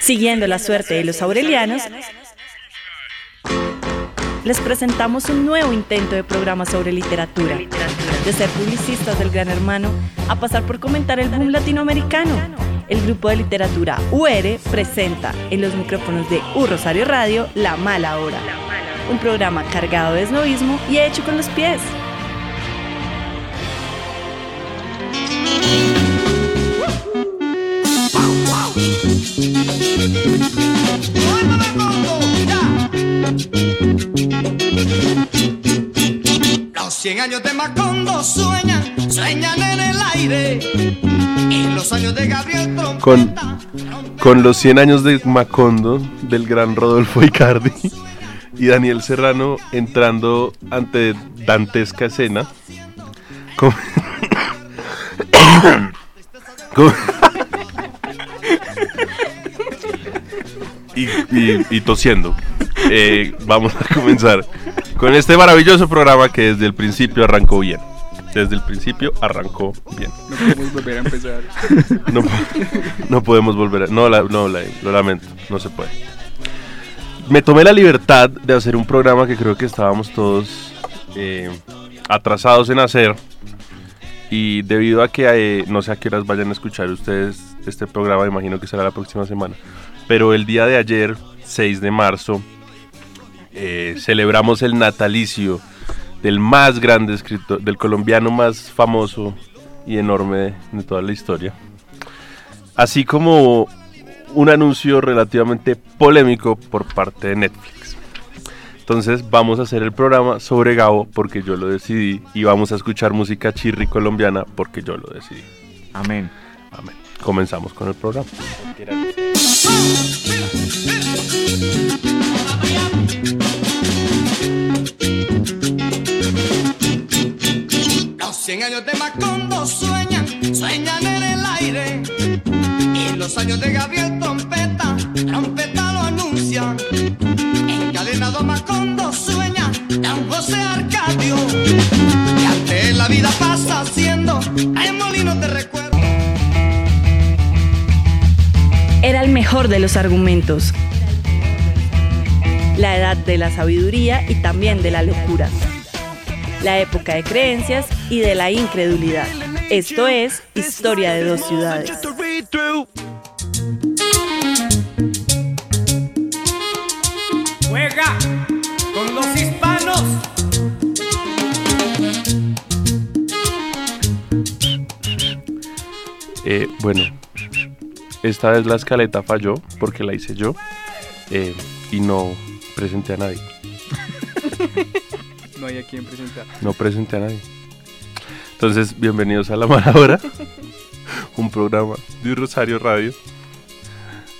Siguiendo la suerte de los aurelianos, les presentamos un nuevo intento de programa sobre literatura. De ser publicistas del Gran Hermano a pasar por comentar el boom latinoamericano. El grupo de literatura UR presenta en los micrófonos de U Rosario Radio La Mala Hora. Un programa cargado de esnovismo y hecho con los pies. 100 años de Macondo sueñan, sueñan en el aire. Y los años de Gabriel Trompeta, Con, con los 100 años de Macondo del gran Rodolfo Icardi y Daniel Serrano entrando ante dantesca escena. Con- con- y, y- y tosiendo. Eh, vamos a comenzar con este maravilloso programa que desde el principio arrancó bien. Desde el principio arrancó bien. No podemos volver a empezar. No, no podemos volver a... No, la- no la- lo lamento, no se puede. Me tomé la libertad de hacer un programa que creo que estábamos todos eh, atrasados en hacer. Y debido a que eh, no sé a qué horas vayan a escuchar ustedes este programa, imagino que será la próxima semana. Pero el día de ayer, 6 de marzo, eh, celebramos el natalicio del más grande escritor, del colombiano más famoso y enorme de, de toda la historia. Así como un anuncio relativamente polémico por parte de Netflix. Entonces vamos a hacer el programa sobre Gabo porque yo lo decidí y vamos a escuchar música chirri colombiana porque yo lo decidí. Amén. Amén. Comenzamos con el programa. 100 años de Macondo sueñan, sueñan en el aire. Y los años de Gabriel Trompeta, trompeta lo anuncian. Encadenado Macondo sueña, Don José Arcadio. Y ante la vida pasa haciendo, hay de recuerdo. Era el mejor de los argumentos. La edad de la sabiduría y también de la locura. La época de creencias y de la incredulidad. Esto es Historia de dos ciudades. Juega con los hispanos. Eh, bueno, esta vez la escaleta falló porque la hice yo eh, y no presenté a nadie. No hay a quien presentar. No presenté a nadie. Entonces, bienvenidos a La Mala Hora, un programa de Rosario Radio.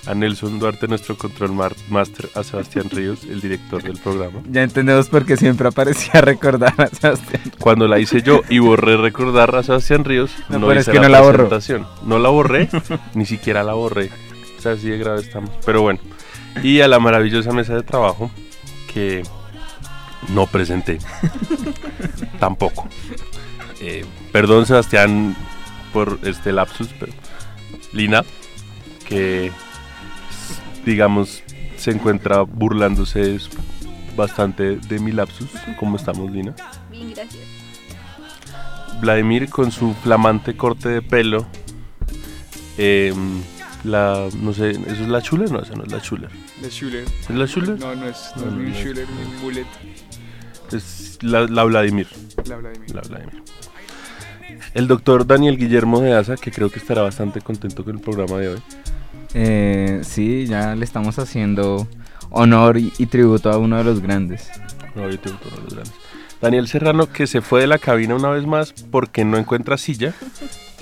A Nelson Duarte, nuestro control master, a Sebastián Ríos, el director del programa. Ya entendemos por qué siempre aparecía recordar a Sebastián. Cuando la hice yo y borré recordar a Sebastián Ríos, No, no, hice es que no la borró. presentación. No la borré, ni siquiera la borré. O sea, así de grave estamos. Pero bueno. Y a la maravillosa mesa de trabajo que no presenté. Tampoco. Eh, perdón, Sebastián, por este lapsus, pero Lina, que digamos se encuentra burlándose bastante de mi lapsus. ¿Cómo estamos, Lina? Bien, gracias. Vladimir con su flamante corte de pelo. eh, la, no sé, ¿eso es la chula? No, esa no es la Schuller. ¿Es la chula? No, no es, no, No, es no. Schuller ni Bullet. Es la, la Vladimir. La Vladimir. La Vladimir. El doctor Daniel Guillermo de Asa, que creo que estará bastante contento con el programa de hoy. Eh, sí, ya le estamos haciendo honor y, y tributo a uno de los grandes. No, yo tengo todos los grandes. Daniel Serrano, que se fue de la cabina una vez más porque no encuentra silla.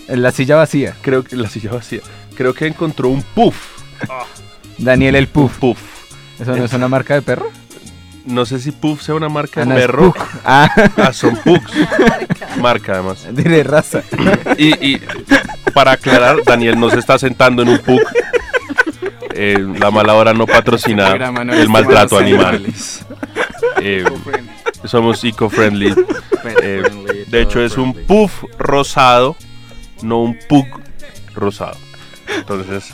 En La silla vacía. Creo que la silla vacía. creo que encontró un puff. Daniel el Puff. Puff. ¿Eso no es una marca de perro? No sé si puff sea una marca Ah, de es perro. Pug. Ah, Ah, son pugs. Marca además. de raza. Y, y para aclarar, Daniel no se está sentando en un pug. Eh, la mala hora no patrocina el maltrato animal. Eh, somos eco-friendly. Eh, de hecho, es un puff rosado, no un pug rosado. Entonces,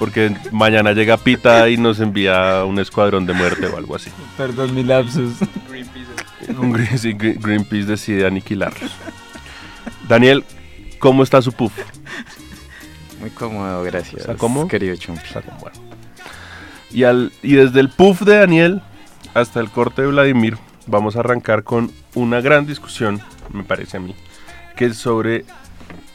porque mañana llega Pita y nos envía un escuadrón de muerte o algo así. Perdón mi lapsus. Un Green- sí, Green- Greenpeace decide aniquilarlos. Daniel, ¿cómo está su puff? Muy cómodo, gracias. ¿Está cómodo? Querido Chumpi. Está como bueno. Y, al, y desde el puff de Daniel hasta el corte de Vladimir, vamos a arrancar con una gran discusión, me parece a mí, que es sobre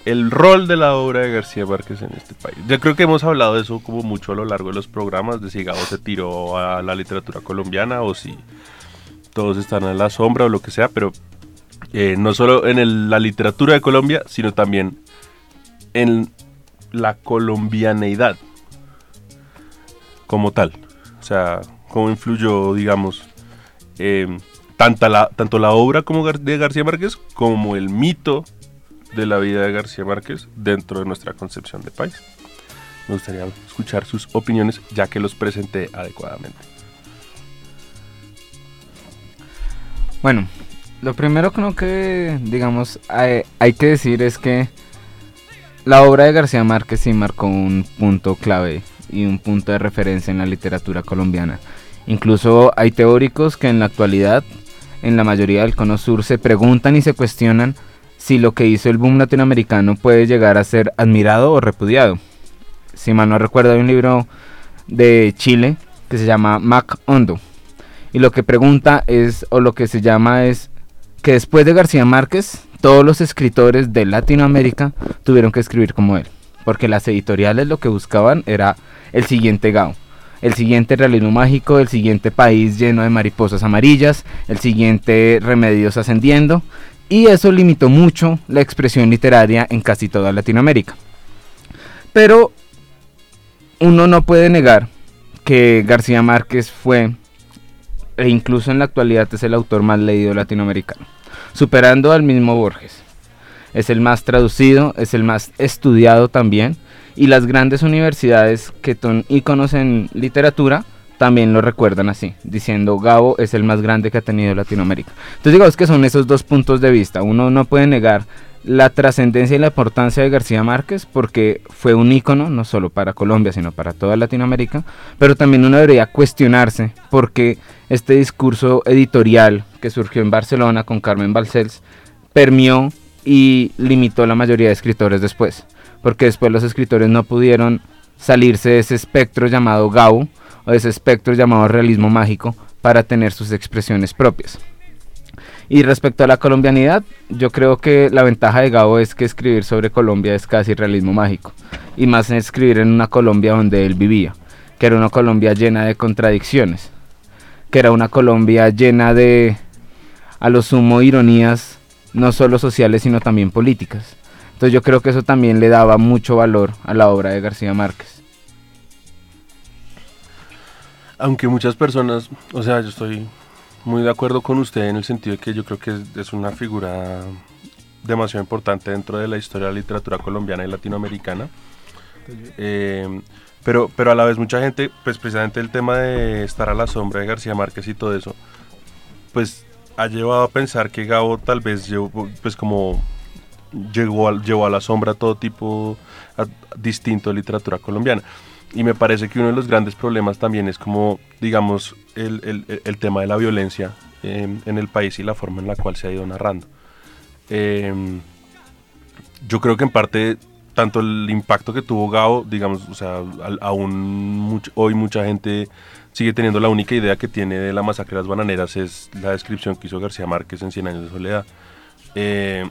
el rol de la obra de García Márquez en este país. Yo creo que hemos hablado de eso como mucho a lo largo de los programas, de si Gabo se tiró a la literatura colombiana o si todos están en la sombra o lo que sea, pero eh, no solo en la literatura de Colombia, sino también en la colombianeidad como tal. O sea, cómo influyó, digamos, eh, la- tanto la obra como de García Márquez como el mito de la vida de García Márquez dentro de nuestra concepción de país. Me gustaría escuchar sus opiniones ya que los presenté adecuadamente. Bueno, lo primero creo que, digamos, hay, hay que decir es que la obra de García Márquez sí marcó un punto clave y un punto de referencia en la literatura colombiana. Incluso hay teóricos que en la actualidad, en la mayoría del cono sur, se preguntan y se cuestionan si lo que hizo el boom latinoamericano puede llegar a ser admirado o repudiado. Si mal no recuerdo, hay un libro de Chile que se llama Mac Hondo. Y lo que pregunta es, o lo que se llama es, que después de García Márquez, todos los escritores de Latinoamérica tuvieron que escribir como él. Porque las editoriales lo que buscaban era el siguiente Gao. El siguiente realismo mágico, el siguiente país lleno de mariposas amarillas, el siguiente remedios ascendiendo. Y eso limitó mucho la expresión literaria en casi toda Latinoamérica. Pero uno no puede negar que García Márquez fue, e incluso en la actualidad es el autor más leído latinoamericano, superando al mismo Borges. Es el más traducido, es el más estudiado también, y las grandes universidades que son íconos en literatura también lo recuerdan así, diciendo Gabo es el más grande que ha tenido Latinoamérica. Entonces digamos que son esos dos puntos de vista. Uno no puede negar la trascendencia y la importancia de García Márquez porque fue un ícono no solo para Colombia sino para toda Latinoamérica, pero también uno debería cuestionarse porque este discurso editorial que surgió en Barcelona con Carmen Balcells permeó y limitó la mayoría de escritores después, porque después los escritores no pudieron salirse de ese espectro llamado Gau o ese espectro llamado realismo mágico para tener sus expresiones propias. Y respecto a la colombianidad, yo creo que la ventaja de Gabo es que escribir sobre Colombia es casi realismo mágico. Y más en escribir en una Colombia donde él vivía, que era una Colombia llena de contradicciones, que era una Colombia llena de, a lo sumo, ironías, no solo sociales, sino también políticas. Entonces yo creo que eso también le daba mucho valor a la obra de García Márquez. Aunque muchas personas, o sea, yo estoy muy de acuerdo con usted en el sentido de que yo creo que es, una figura demasiado importante dentro de la historia de la literatura colombiana y latinoamericana. Eh, pero, pero a la vez mucha gente, pues precisamente el tema de estar a la sombra de García Márquez y todo eso, pues ha llevado a pensar que Gabo tal vez llevó, pues como llegó a, llevó a la sombra todo tipo distinto de literatura colombiana. Y me parece que uno de los grandes problemas también es como, digamos, el, el- el tema de la violencia eh, en el país y la forma en la cual se ha ido narrando. Eh, yo creo que en parte, tanto el impacto que tuvo Gao, digamos, o sea, aún much- hoy mucha gente sigue teniendo la única idea que tiene de la masacre de las bananeras es la descripción que hizo García Márquez en Cien años de soledad. Eh,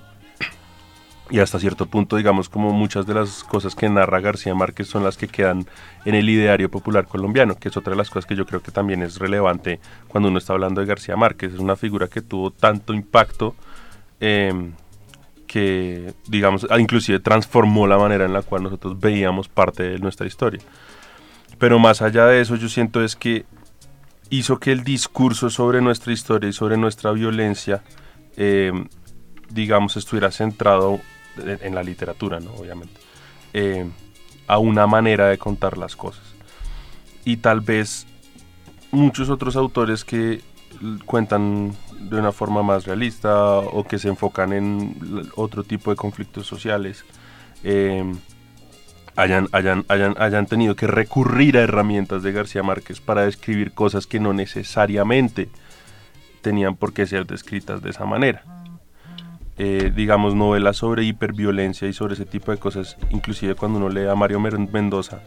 y hasta cierto punto, digamos, como muchas de las cosas que narra García Márquez son las que quedan en el ideario popular colombiano, que es otra de las cosas que yo creo que también es relevante cuando uno está hablando de García Márquez. Es una figura que tuvo tanto impacto eh, que, digamos, ah, inclusive transformó la manera en la cual nosotros veíamos parte de nuestra historia. Pero más allá de eso, yo siento es que hizo que el discurso sobre nuestra historia y sobre nuestra violencia, eh, digamos, estuviera centrado en, la literatura, ¿no? Obviamente, eh, a una manera de contar las cosas. Y tal vez muchos otros autores que cuentan de una forma más realista o que se enfocan en otro tipo de conflictos sociales, eh, hayan, hayan, hayan, hayan tenido que recurrir a herramientas de García Márquez para describir cosas que no necesariamente tenían por qué ser descritas de esa manera. Eh, digamos, novelas sobre hiperviolencia y sobre ese tipo de cosas, inclusive cuando uno lee a Mario Mendoza,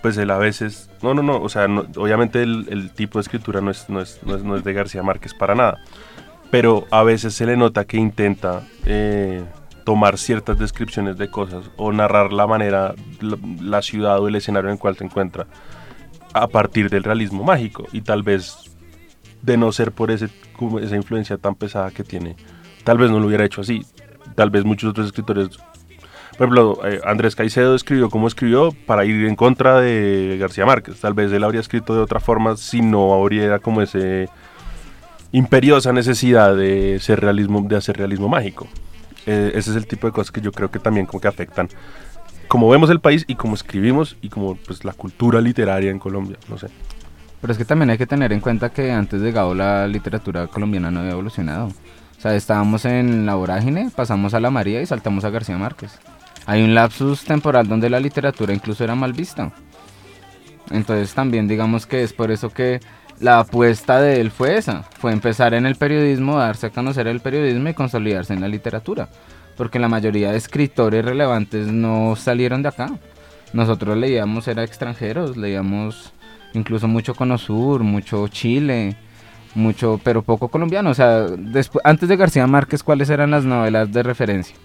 pues él a veces, no, no, no, o sea, obviamente el, tipo de escritura no es, no, es, no, es, de García Márquez para nada, pero a veces se le nota que intenta eh, tomar ciertas descripciones de cosas o narrar la manera, la, ciudad o el escenario en el cual se encuentra a partir del realismo mágico y tal vez de no ser por ese, esa influencia tan pesada que tiene, tal vez no lo hubiera hecho así. Tal vez muchos otros escritores, por ejemplo, eh, Andrés Caicedo escribió como escribió para ir en contra de García Márquez. Tal vez él habría escrito de otra forma si no habría como ese imperiosa necesidad de, ser realismo, de hacer realismo mágico. Eh, ese es el tipo de cosas que yo creo que también como que afectan como vemos el país y como escribimos y como pues la cultura literaria en Colombia, no sé. Pero es que también hay que tener en cuenta que antes de Gao la literatura colombiana no había evolucionado. O sea, estábamos en la vorágine, pasamos a la María y saltamos a García Márquez. Hay un lapsus temporal donde la literatura incluso era mal vista. Entonces también digamos que es por eso que la apuesta de él fue esa, fue empezar en el periodismo, darse a conocer el periodismo y consolidarse en la literatura, porque la mayoría de escritores relevantes no salieron de acá. Nosotros leíamos, era extranjeros, leíamos incluso mucho Cono Sur, mucho Chile, mucho, pero poco colombiano. O sea, después, antes de García Márquez, ¿cuáles eran las novelas de referencia?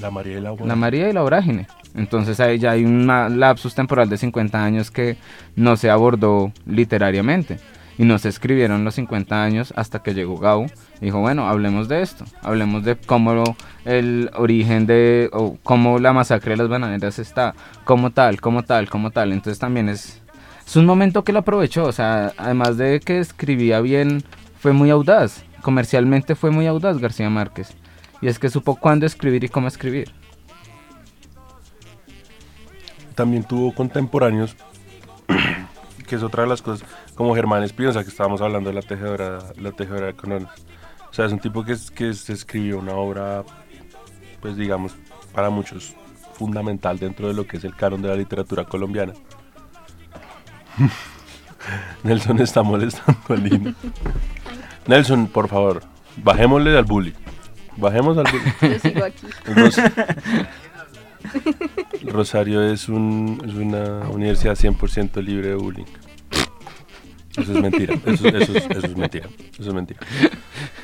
La María y la La María y la Vorágine. Entonces ahí ya hay un lapsus temporal de 50 años que no se abordó literariamente. Y no se escribieron los 50 años hasta que llegó Gau. Y dijo, bueno, hablemos de esto. Hablemos de cómo el origen de, o cómo la masacre de las bananeras está, como tal, como tal, como tal. Entonces también es, es un momento que lo aprovechó. O sea, además de que escribía bien, fue muy audaz. Comercialmente fue muy audaz García Márquez. Y es que supo cuándo escribir y cómo escribir. también tuvo contemporáneos, que es otra de las cosas, como Germán Espinosa, que estábamos hablando de la tejedora, la tejedora de canones. O sea, es un tipo que, que escribió una obra, pues digamos, para muchos fundamental dentro de lo que es el canon de la literatura colombiana. Nelson está molestando al niño. Nelson, por favor, bajémosle al bully. Bajemos al bully. Yo sigo aquí. Rosario es, un, es una universidad 100% libre de bullying. Eso es mentira. Eso, es, mentira. Eso es mentira.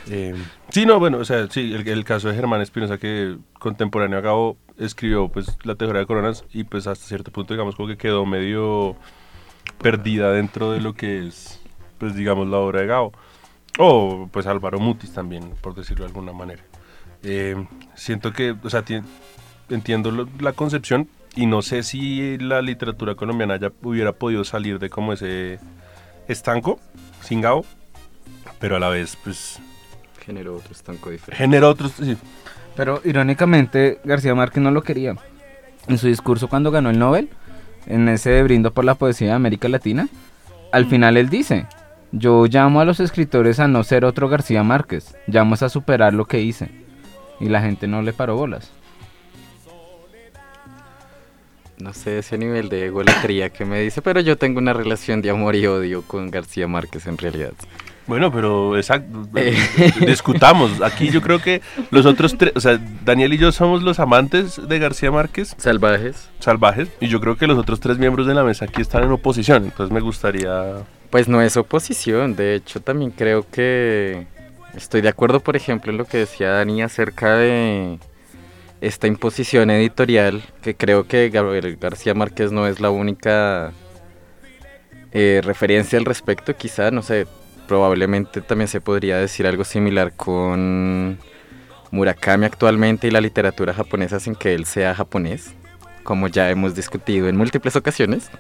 Eh, sí, no, bueno, o sea, sí, el, caso de Germán Espinosa, que contemporáneo a Gabo escribió pues la teoría de coronas y pues hasta cierto punto, digamos, como que quedó medio perdida dentro de lo que es, pues digamos, la obra de Gabo. O pues Álvaro Mutis también, por decirlo de alguna manera. Eh, siento que, o sea, entiendo la concepción y no sé si la literatura colombiana ya hubiera podido salir de como ese estanco, sin Gao, pero a la vez, pues... Generó otro estanco diferente. Generó otro, sí. Pero irónicamente, García Márquez no lo quería. En su discurso cuando ganó el Nobel, en ese brindo por la poesía de América Latina, al final él dice, yo llamo a los escritores a no ser otro García Márquez, llamo a superar lo que hice. Y la gente no le paró bolas no sé ese nivel de egolatría que me dice, pero yo tengo una relación de amor y odio con García Márquez en realidad. Bueno, pero exacto, eh. discutamos. Aquí yo creo que los otros tres, o sea, Daniel y yo somos los amantes de García Márquez. Salvajes. Salvajes. Y yo creo que los otros tres miembros de la mesa aquí están en oposición. Entonces me gustaría... Pues no es oposición. De hecho, también creo que estoy de acuerdo, por ejemplo, en lo que decía Dani acerca de esta imposición editorial, que creo que Gabriel García Márquez no es la única eh, referencia al respecto, quizá, no sé, probablemente también se podría decir algo similar con Murakami actualmente y la literatura japonesa sin que él sea japonés, como ya hemos discutido en múltiples ocasiones.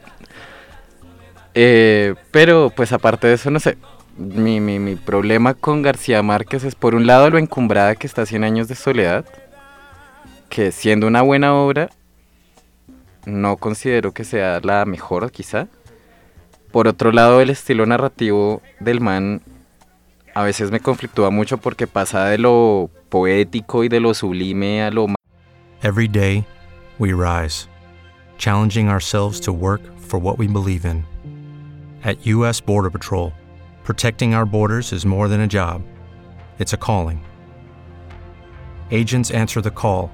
Eh, pero pues aparte de eso, no sé, mi, mi, mi problema con García Márquez es por un lado lo encumbrada que está Cien años de soledad, que siendo una buena obra, no considero que sea la mejor quizá. Por otro lado, el estilo narrativo del man a veces me conflictúa mucho porque pasa de lo poético y de lo sublime a lo Every day, we rise, challenging ourselves to work for what we believe in. At U.S. Border Patrol, protecting our borders is more than a job, it's a calling. Agents answer the call,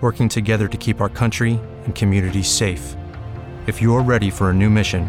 working together to keep our country and communities safe. If you're ready for a new mission,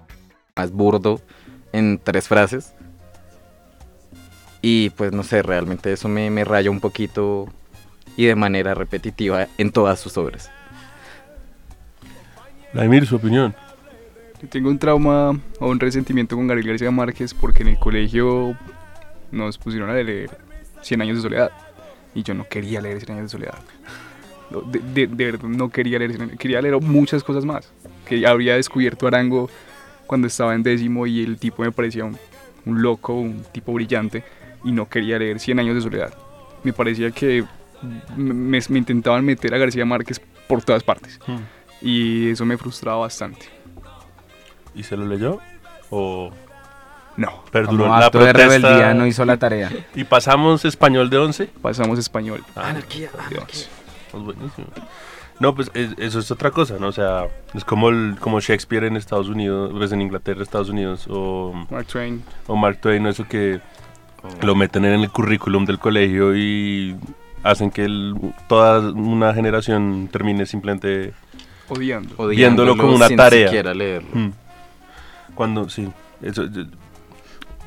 Más burdo en tres frases. Y pues no sé, realmente eso me, me raya un poquito y de manera repetitiva en todas sus obras. Vladimir, su opinión. Yo tengo un trauma o un resentimiento con Gabriel García Márquez porque en el colegio nos pusieron a leer Cien años de soledad y yo no quería leer Cien años de soledad. De, de- de verdad no quería leer, quería leer muchas cosas más. Que habría descubierto Arango cuando estaba en décimo y el tipo me parecía un, un loco, un tipo brillante y no quería leer Cien años de soledad. Me parecía que me, me- intentaban meter a García Márquez por todas partes y eso me frustraba bastante. ¿Y se lo leyó? ¿O No, perduró Como la acto de protesta? rebeldía no hizo la tarea. ¿Y pasamos español de 11? pasamos español. Anarquía, Dios. Pues buenísimo. No, pues es- eso es otra cosa, ¿no? O sea, es como, el, como Shakespeare en Estados Unidos, pues en Inglaterra, Estados Unidos, o, Mark Twain. o Mark Twain, eso que lo meten en el currículum del colegio y hacen que el- toda una generación termine simplemente Odiando. Viéndolo como una sin tarea. siquiera leerlo. Mm. Cuando, sí, eso, yo-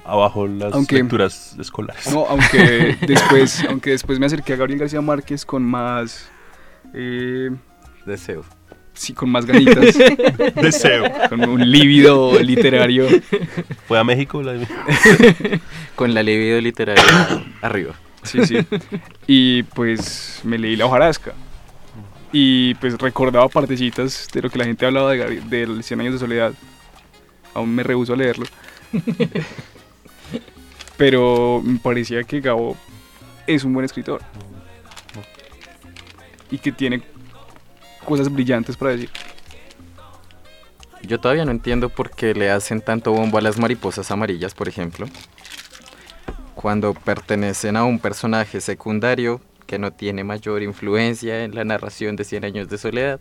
abajo las Aunque- lecturas escolares. No, aunque después, aunque después me acerqué a Gabriel García Márquez con más, eh, Deseo. sí, con más ganitas, Deseo. con un lívido literario. ¿Fue a México? La... Con la libido literaria arriba. Sí, sí. Y pues me leí La hojarasca. Y pues recordaba partecitas de lo que la gente hablaba de del Cien años de soledad. Aún me rehuso a leerlo. Pero me parecía que Gabo es un buen escritor. Y que tiene cosas brillantes para decir. Yo todavía no entiendo por qué le hacen tanto bombo a las mariposas amarillas, por ejemplo. Cuando pertenecen a un personaje secundario que no tiene mayor influencia en la narración de Cien años de soledad.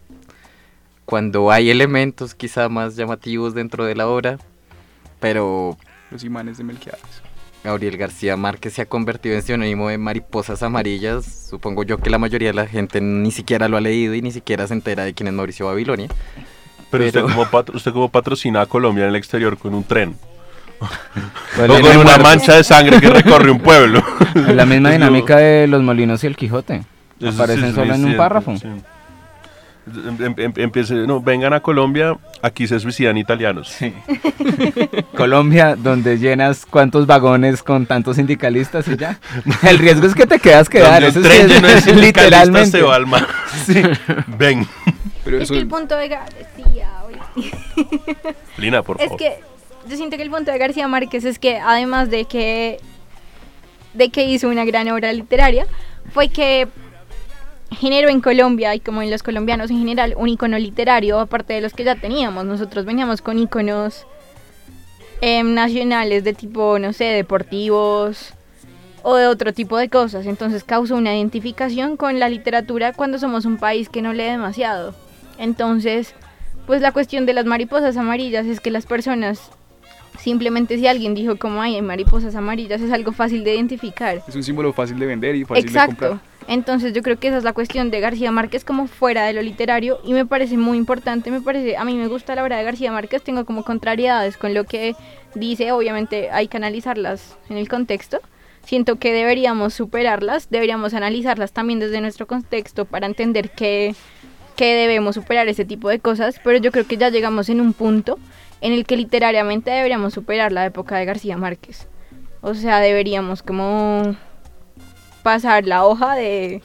Cuando hay elementos quizá más llamativos dentro de la obra. Pero Los imanes de Melquiades. Gabriel García Márquez se ha convertido en sinónimo de mariposas amarillas. Supongo yo que la mayoría de la gente ni siquiera lo ha leído y ni siquiera se entera de quién es Mauricio Babilonia. Pero, Pero- Usted, como patro- usted como patrocina a Colombia en el exterior con un tren. O con una mancha de sangre que recorre un pueblo. Es la misma dinámica de los molinos y el Quijote. Eso Aparecen solo en un párrafo. sí. Em- em- empiece, no, vengan a Colombia, aquí se suicidan italianos. Colombia, donde llenas cuántos vagones con tantos sindicalistas y ya. El riesgo es que te quedas quedar. Eso sí tren es lleno de literalmente. se va al mar. Sí. Ven, Pero Es eso que el punto de García. Lina, por Es favor. que yo siento que el punto de García Márquez es que además de que de que hizo una gran obra literaria, fue que generó en Colombia y como en los colombianos en general un icono literario aparte de los que ya teníamos. Nosotros veníamos con iconos em, nacionales de tipo, no sé, deportivos o de otro tipo de cosas. Entonces causó una identificación con la literatura cuando somos un país que no lee demasiado. Entonces, pues la cuestión de las mariposas amarillas es que las personas simplemente si alguien dijo como "Ay, hay mariposas amarillas es algo fácil de identificar. Es un símbolo fácil de vender y fácil de Exacto. comprar. Entonces yo creo que esa es la cuestión de García Márquez como fuera de lo literario y me parece muy importante, me parece, a mí me gusta la obra de García Márquez, tengo como contrariedades con lo que dice, obviamente hay que analizarlas en el contexto. Siento que deberíamos superarlas, deberíamos analizarlas también desde nuestro contexto para entender que, que debemos superar ese tipo de cosas, pero yo creo que ya llegamos en un punto en el que literariamente deberíamos superar la época de García Márquez. O sea, deberíamos como pasar la hoja de,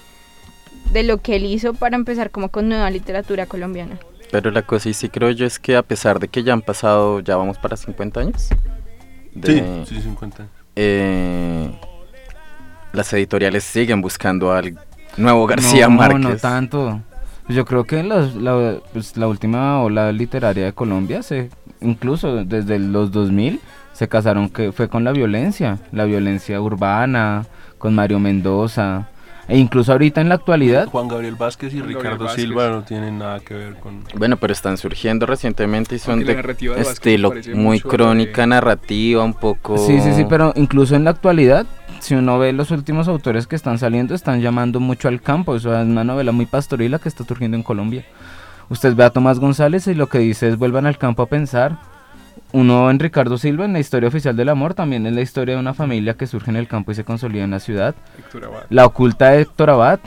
de lo que él hizo para empezar como con nueva literatura colombiana. Pero la cosa y sí creo yo es que a pesar de que ya han pasado, ya vamos para 50 años. de- Sí, sí, 50. eh, las editoriales siguen buscando al nuevo García no, Márquez. No, tanto. Yo creo que los- la, pues, la última ola literaria de Colombia, se, incluso desde los 2000, se casaron que fue con la violencia, la violencia urbana, con Mario Mendoza, e incluso ahorita en la actualidad, Juan Gabriel Vázquez y Juan Ricardo Vázquez. Silva no tienen nada que ver con... Bueno, pero están surgiendo recientemente y son Aunque de estilo muy crónica, de- narrativa, un poco... sí, sí, sí, pero incluso en la actualidad, si uno ve los últimos autores que están saliendo, están llamando mucho al campo, eso es una novela muy pastorila que está surgiendo en Colombia. Usted ve a Tomás González y lo que dice es vuelvan al campo a pensar. Uno en Ricardo Silva, en la historia oficial del amor, también es la historia de una familia que surge en el campo y se consolida en la ciudad. La oculta de Héctor Abad,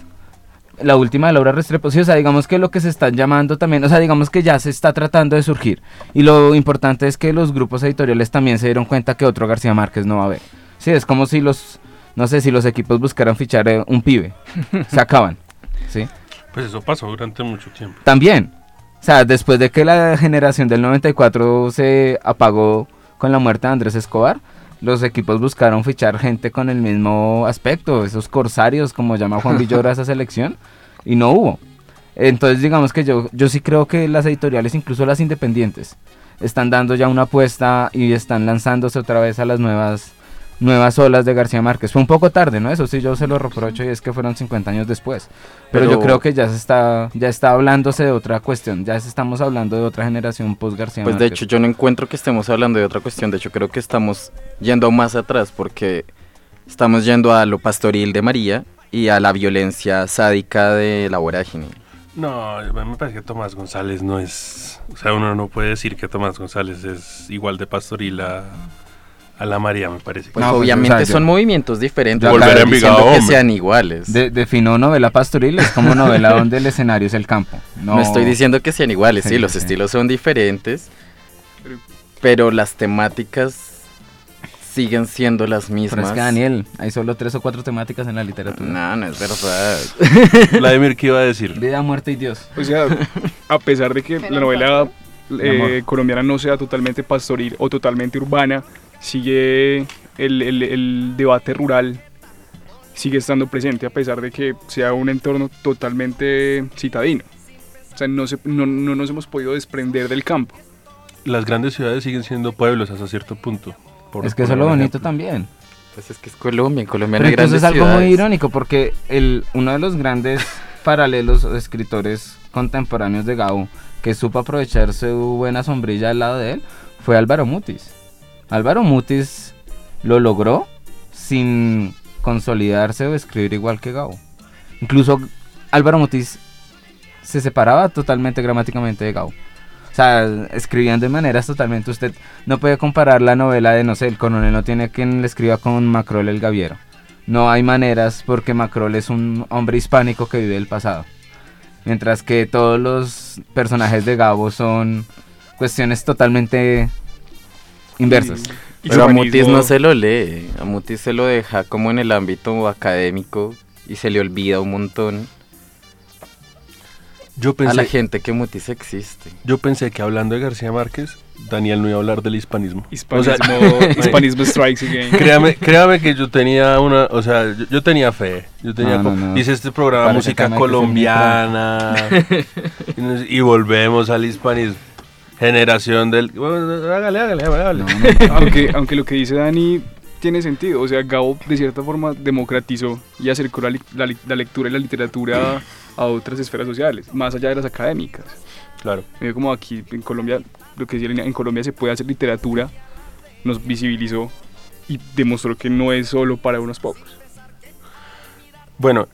la última de Laura Restrepo, sí, o sea, digamos que lo que se están llamando también, o sea, digamos que ya se está tratando de surgir. Y lo importante es que los grupos editoriales también se dieron cuenta que otro García Márquez no va a haber. Sí, es como si los, no sé, si los equipos buscaran fichar eh, un pibe, se acaban, ¿sí? Pues eso pasó durante mucho tiempo. También. O sea, después de que la generación del 94 se apagó con la muerte de Andrés Escobar, los equipos buscaron fichar gente con el mismo aspecto, esos corsarios, como llama Juan Villoro a esa selección, y no hubo. Entonces, digamos que yo, yo sí creo que las editoriales, incluso las independientes, están dando ya una apuesta y están lanzándose otra vez a las nuevas nuevas olas de García Márquez. Fue un poco tarde, ¿no? Eso sí yo se lo reprocho y es que fueron 50 años después. Pero, yo creo que ya se está ya está hablándose de otra cuestión, ya se estamos hablando de otra generación post García Pues de Márquez. hecho yo no encuentro que estemos hablando de otra cuestión, de hecho creo que estamos yendo más atrás porque estamos yendo a lo pastoril de María y a la violencia sádica de la vorágine. No, a mí me parece que Tomás González no es... O sea, uno no puede decir que Tomás González es igual de pastoril a, a la María, me parece. Pues No, obviamente o sea, yo- son movimientos diferentes, Volver a diciendo Envigado, que sean iguales. De, defino novela pastoril es como novela donde el escenario es el campo. No, No estoy diciendo que sean iguales, sí, Sí, los sí. estilos son diferentes, Pero- pero las temáticas siguen siendo las Pero mismas. es que Daniel, hay solo tres o cuatro temáticas en la literatura. No, no es verdad. Vladimir, ¿qué iba a decir? Vida, muerte y Dios. O sea, a pesar de que la novela eh, colombiana no sea totalmente pastoril o totalmente urbana, sigue el, el- el debate rural, sigue estando presente a pesar de que sea un entorno totalmente citadino. O sea, no, se- no, no nos hemos podido desprender del campo. Las grandes ciudades siguen siendo pueblos hasta cierto punto. por es que eso es lo bonito ejemplo. también. Pues es que es Colombia, en Colombia Pero no hay entonces es algo muy ciudades. irónico porque el, uno de los grandes paralelos o escritores contemporáneos de Gabo que supo aprovechar su buena sombrilla al lado de él fue Álvaro Mutis. Álvaro Mutis lo logró sin consolidarse o escribir igual que Gabo. Incluso Álvaro Mutis se separaba totalmente gramáticamente de Gabo. O sea, escribían de maneras totalmente. Usted no puede comparar la novela de, no sé, el coronel no tiene quien le escriba con Macrol el Gaviero. No hay maneras porque Macrol es un hombre hispánico que vive del pasado. Mientras que todos los personajes de Gabo son cuestiones totalmente inversas. Y Pero a Mutis no se lo lee, a Mutis se lo deja como en el ámbito académico y se le olvida un montón Yo a la gente que Mutis existe. yo pensé que hablando de García Márquez, Daniel no iba a hablar del hispanismo. Hispanismo, O sea, hispanismo strikes again. Créame, créame que yo tenía una, o sea, yo, yo tenía fe, yo tenía, No, no, co- no. hice este programa Parece música colombiana y, nos- y volvemos al hispanismo, generación del, bueno, hágale, hágale, hágale. No, no, no. aunque, aunque lo que dice Dani tiene sentido, o sea, Gabo de cierta forma democratizó y acercó la, la lectura y la literatura a otras esferas sociales, más allá de las académicas. Claro. Medio como aquí en Colombia, lo que decía en Colombia se puede hacer literatura, nos visibilizó y demostró que no es solo para unos pocos. Bueno,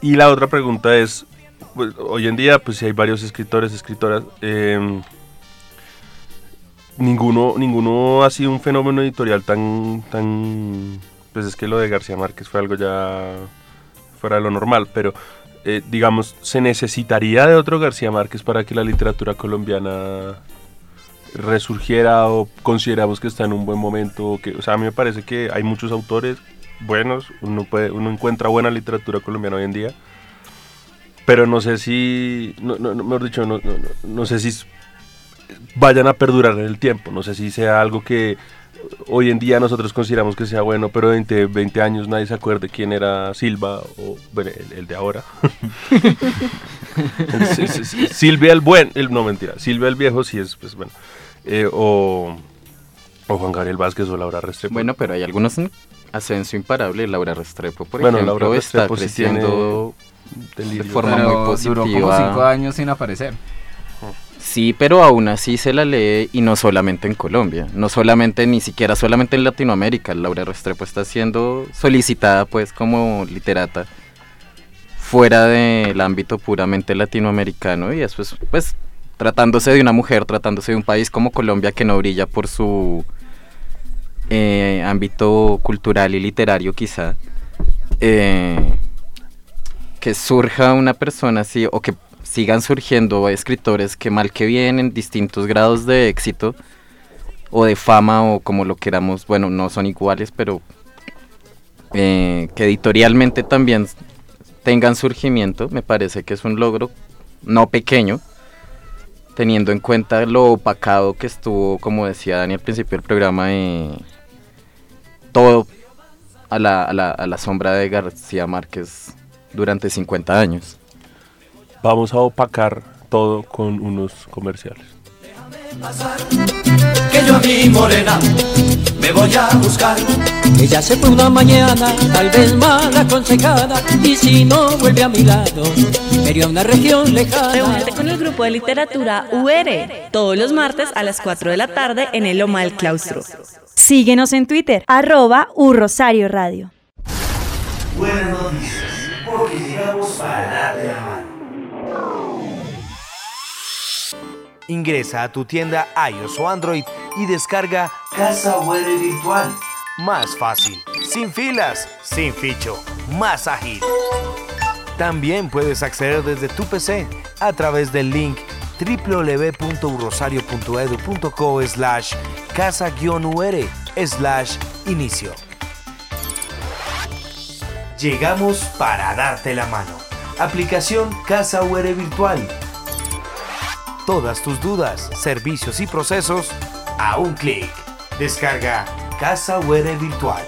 y la otra pregunta es, pues, hoy en día, pues si hay varios escritores, escritoras, eh, ninguno, ninguno ha sido un fenómeno editorial tan, tan, pues es que lo de García Márquez fue algo ya fuera de lo normal, pero eh, digamos, ¿se necesitaría de otro García Márquez para que la literatura colombiana resurgiera o consideramos que está en un buen momento? Que, o sea, a mí me parece que hay muchos autores buenos, uno, puede, uno encuentra buena literatura colombiana hoy en día, pero no sé si, no, no, mejor dicho, no, no, no, sé si vayan a perdurar en el tiempo, no sé si sea algo que hoy en día nosotros consideramos que sea bueno, pero de 20 años nadie se acuerde quién era Silva o bueno, el, el de ahora. Silvia el buen, el, no mentira, Silvia el viejo sí es, pues bueno, eh, o, o Juan Gabriel Vázquez o Laura Restrepo. Bueno, pero hay algunos en ascenso imparable. Laura Restrepo, por Bueno, ejemplo, Laura está Restrepo sí tiene creciendo de forma Pero muy positiva. duró como cinco años sin aparecer. Sí, pero aún así se la lee y no solamente en Colombia, no solamente, ni siquiera solamente en Latinoamérica. Laura Restrepo está siendo solicitada pues como literata fuera del ámbito puramente latinoamericano y eso es pues tratándose de una mujer, tratándose de un país como Colombia que no brilla por su eh, ámbito cultural y literario quizá, eh, que surja una persona así o que sigan surgiendo escritores que mal que bien en distintos grados de éxito o de fama o como lo queramos, bueno, no son iguales, pero eh, que editorialmente también tengan surgimiento, me parece que es un logro no pequeño, teniendo en cuenta lo opacado que estuvo, como decía Dani al principio del programa, eh, todo a la, a, la, a la sombra de García Márquez durante 50 años. Vamos a opacar todo con unos comerciales. que yo a mi morena me voy a buscar. Ella se fue una mañana, tal vez mal aconsejada, y si no vuelve a mi lado, me iría a una región lejana. Reúnete con el grupo de literatura UR todos los martes a las 4 de la tarde en el Loma del Claustro. Síguenos en Twitter, arroba Rosario Radio. Buenas noticias, porque llegamos para Ingresa a tu tienda iOS o Android y descarga Casa Web Virtual. Más fácil, sin filas, sin ficho, más ágil. También puedes acceder desde tu PC a través del link www.urosario.edu.co slash casa-ur slash inicio. Llegamos para darte la mano. Aplicación Casa UR Virtual. Todas tus dudas, servicios y procesos a un clic. Descarga Casa UR Virtual.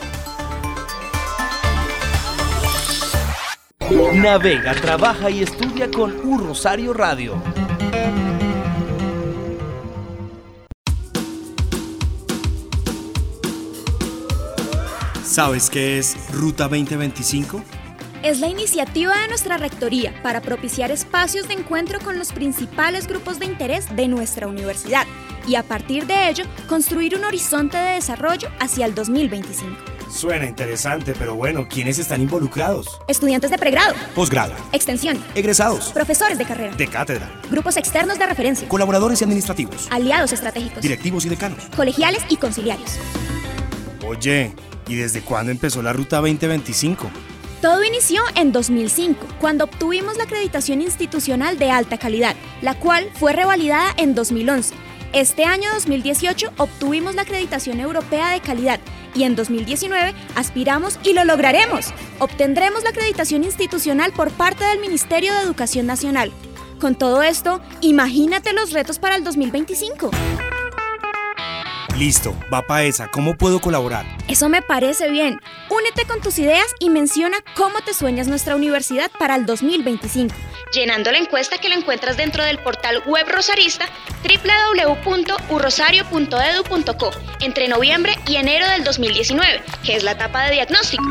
Navega, trabaja y estudia con U Rosario Radio. ¿Sabes qué es Ruta 2025? Es la iniciativa de nuestra Rectoría para propiciar espacios de encuentro con los principales grupos de interés de nuestra universidad y a partir de ello construir un horizonte de desarrollo hacia el 2025. Suena interesante, pero bueno, ¿quiénes están involucrados? Estudiantes de pregrado, Posgrado, extensión, egresados, profesores de carrera, de cátedra, grupos externos de referencia, colaboradores y administrativos, aliados estratégicos, directivos y decanos. colegiales y conciliarios. Oye, ¿y desde cuándo empezó la Ruta 2025? Todo inició en 2005, cuando obtuvimos la acreditación institucional de alta calidad, la cual fue revalidada en 2011. Este año 2018 obtuvimos la acreditación europea de calidad y en 2019 aspiramos y lo lograremos. Obtendremos la acreditación institucional por parte del Ministerio de Educación Nacional. Con todo esto, imagínate los retos para el 2025. Listo, va para esa. ¿Cómo puedo colaborar? Eso me parece bien. Únete con tus ideas y menciona cómo te sueñas nuestra universidad para el 2025. Llenando la encuesta que la encuentras dentro del portal web rosarista www.urrosario.edu.co entre noviembre y enero del 2019, que es la etapa de diagnóstico.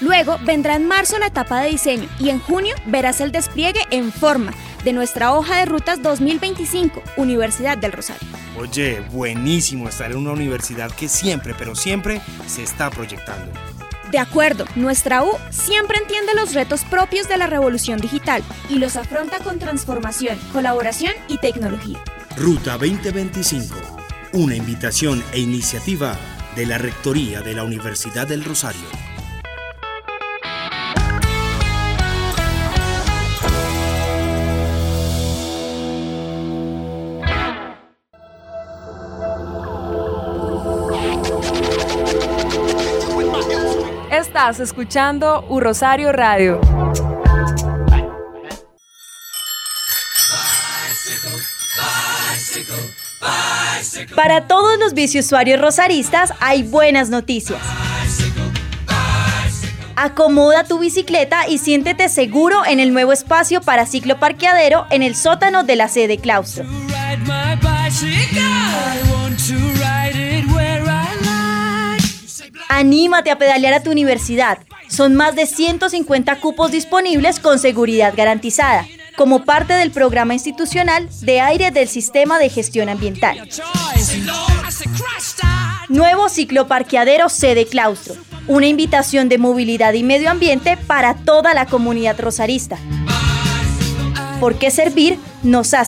Luego vendrá en marzo la etapa de diseño y en junio verás el despliegue en forma de nuestra hoja de rutas 2025, Universidad del Rosario. Oye, buenísimo estar en una universidad que siempre, pero siempre se está proyectando. De acuerdo, nuestra U siempre entiende los retos propios de la revolución digital y los afronta con transformación, colaboración y tecnología. Ruta 2025, una invitación e iniciativa de la Rectoría de la Universidad del Rosario. Estás escuchando U Rosario Radio. Para todos los biciusuarios rosaristas hay buenas noticias. Acomoda tu bicicleta y siéntete seguro en el nuevo espacio para ciclo parqueadero en el sótano de la sede claustro. Anímate a pedalear a tu universidad. Son más de 150 cupos disponibles con seguridad garantizada, como parte del programa institucional de aire del Sistema de Gestión Ambiental. Nuevo ciclo parqueadero sede claustro. Una invitación de movilidad y medio ambiente para toda la comunidad rosarista. Porque servir nos hace.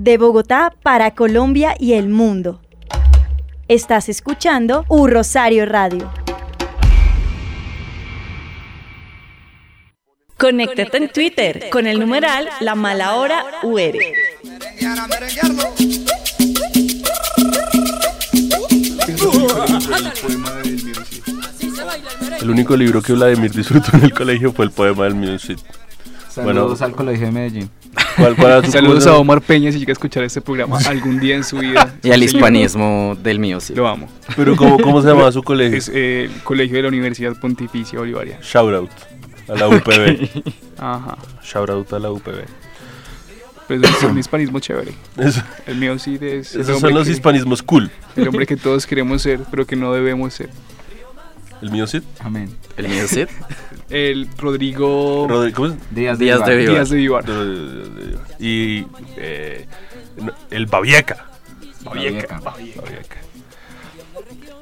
De Bogotá para Colombia y el mundo. Estás escuchando U Rosario Radio. Conéctate en Twitter con el numeral La Mala Hora UR. El único libro que Vladimir disfrutó en el colegio fue el poema del Music. Saludos al colegio de Medellín. ¿Cuál, cuál era tu Saludos a Omar Peña si llega a escuchar este programa algún día en su vida. Y al Sí, hispanismo del mío, sí. Lo amo. Pero ¿cómo, cómo se llamaba su colegio? Es eh, el colegio de la Universidad Pontificia Bolivariana. Shout out a la UPB. Ajá. Shout out a la UPB. Pues es un hispanismo chévere. Eso- El mío sí es... Esos son los que- hispanismos cool. El hombre que todos queremos ser, pero que no debemos ser. ¿El mío Cid? Amén. ¿El mío Cid? El Rodrigo... Rodri- ¿Cómo es? Díaz de Díaz de Vivar. Vivar. Díaz de Vivar. Y eh, el Babieca. Babieca. Babieca.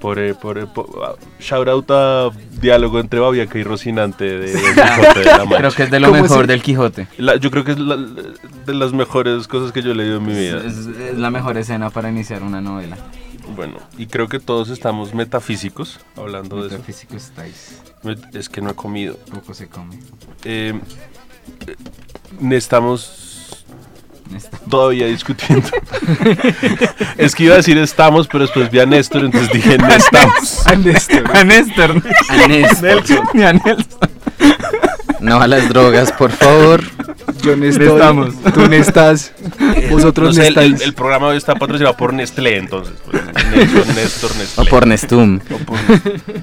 Por, eh, por, eh, por- ah, shout out a diálogo entre Babieca y Rocinante de, de Quijote de la Mancha. Creo que es de lo ¿Cómo mejor del Quijote. La- yo creo que es la- de las mejores cosas que yo he leído en mi vida. Es, es la mejor escena para iniciar una novela. Bueno, y creo que todos estamos metafísicos hablando de eso. Metafísico estáis. Es que no he comido. Poco se come. Eh, eh, estamos todavía discutiendo. es que iba a decir estamos, pero después vi a Néstor, entonces dije estamos. A Néstor. A Néstor. A Néstor. Ni a Nelson. No a las drogas, por favor. Yo no estoy, Estamos. tú no estás, vosotros No sé, el, el- programa hoy está patrocinado por Nestlé, entonces. pues, Néstor, Néstor, O por Nestum. O por-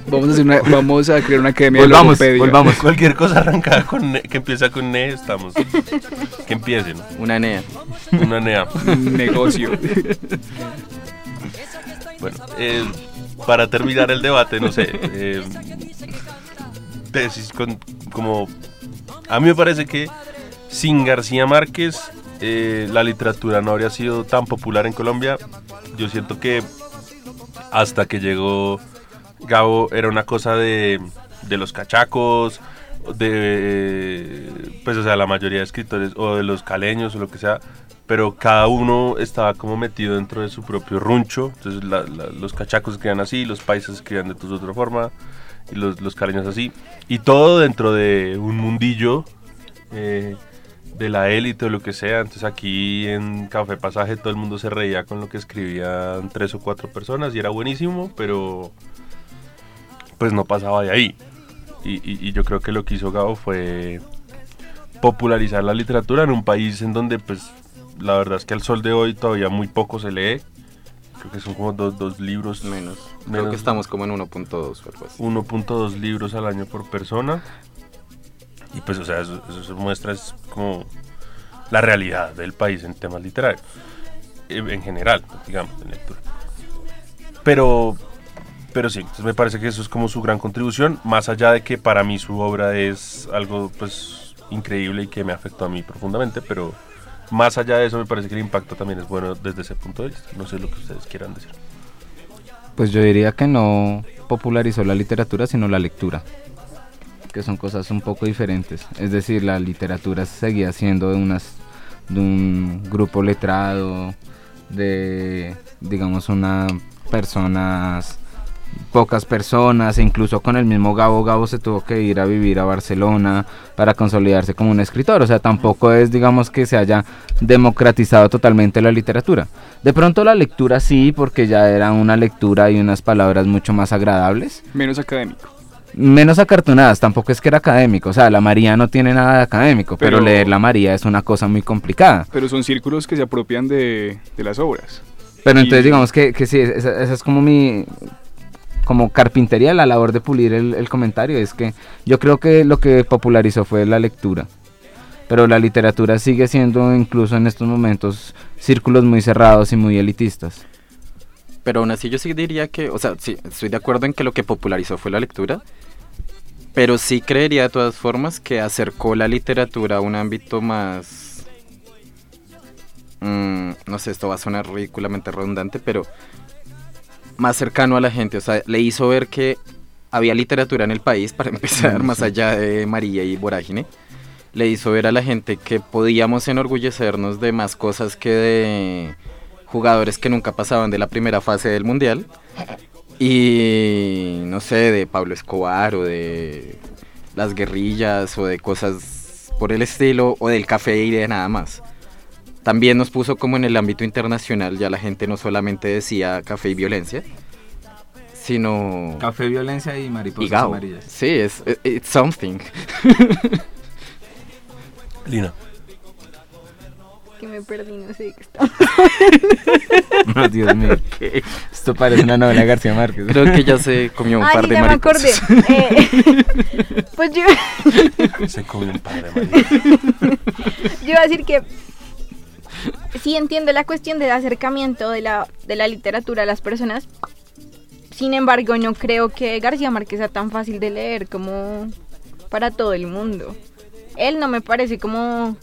Vamos a, hacer una, vamos a crear una academia Volvamos, de volvamos. Cualquier cosa arrancada con ne- que empieza con ne, estamos. Que empiece, ¿no? Una NEA. Una nea. Un negocio. Bueno, eh, para terminar el debate, no sé. eh, tesis con, como. A mí me parece que sin García Márquez eh, la literatura no habría sido tan popular en Colombia. Yo siento que hasta que llegó Gabo era una cosa de, de los cachacos, de, pues o sea, la mayoría de escritores, o de los caleños o lo que sea, pero cada uno estaba como metido dentro de su propio runcho, entonces los cachacos escribían así, los paisas escribían de otra forma, y los, los caleños así, y todo dentro de un mundillo eh, de la élite o lo que sea, entonces aquí en Café Pasaje todo el mundo se reía con lo que escribían tres o cuatro personas y era buenísimo, pero pues no pasaba de ahí. Y yo creo que lo que hizo Gabo fue popularizar la literatura en un país en donde pues la verdad es que al sol de hoy todavía muy poco se lee. Creo que son como dos, dos libros Menos. Creo que estamos como en 1.2 o algo así. 1.2 libros al año por persona. Y pues, o sea, eso, eso muestra es como la realidad del país en temas literarios. eh, En general, digamos, en lectura. Pero, pero sí, entonces me parece que eso es como su gran contribución, más allá de que para mí su obra es algo pues increíble y que me afectó a mí profundamente, pero más allá de eso me parece que el impacto también es bueno desde ese punto de vista. No sé lo que ustedes quieran decir. Pues yo diría que no popularizó la literatura, sino la lectura, que son cosas un poco diferentes. Es decir, la literatura seguía siendo de, unas, de un grupo letrado, de, digamos, una personas, pocas personas, e incluso con el mismo Gabo, Gabo se tuvo que ir a vivir a Barcelona para consolidarse como un escritor. O sea, tampoco es, digamos, que se haya democratizado totalmente la literatura. De pronto la lectura sí, porque ya era una lectura y unas palabras mucho más agradables. Menos académico. Menos acartonadas, tampoco es que era académico, o sea, la María no tiene nada de académico, pero, Pero- leer la María es una cosa muy complicada. Pero son círculos que se apropian de, de las obras. Pero Y- entonces digamos que, que sí, esa, esa es como mi como carpintería, la labor de pulir el, comentario, es que yo creo que lo que popularizó fue la lectura. Pero la literatura sigue siendo incluso en estos momentos círculos muy cerrados y muy elitistas. Pero aún así yo sí diría que, o sea, sí, estoy de acuerdo en que lo que popularizó fue la lectura, pero sí creería de todas formas que acercó la literatura a un ámbito más... mm, no sé, esto va a sonar ridículamente redundante, pero más cercano a la gente, o sea, le hizo ver que había literatura en el país, para empezar, Mm, más allá de María y Vorágine, le hizo ver a la gente que podíamos enorgullecernos de más cosas que de jugadores que nunca pasaban de la primera fase del mundial y no sé, de Pablo Escobar o de las guerrillas o de cosas por el estilo o del café y de nada más. También nos puso como en el ámbito internacional, ya la gente no solamente decía café y violencia, sino... Café, violencia y mariposas y Gao. amarillas. Sí, es it- it's something. Lina. Que me perdí, no sé qué estaba. No, Dios mío. Esto parece una novela de García Márquez. Creo que ya se comió un Ay, par de ya me acordé. mariposas. Eh, pues yo, Se comió un par de mariposas. yo iba a decir que sí entiendo la cuestión del acercamiento de la, de la literatura a las personas. Sin embargo, no creo que García Márquez sea tan fácil de leer como para todo el mundo. Él no me parece como...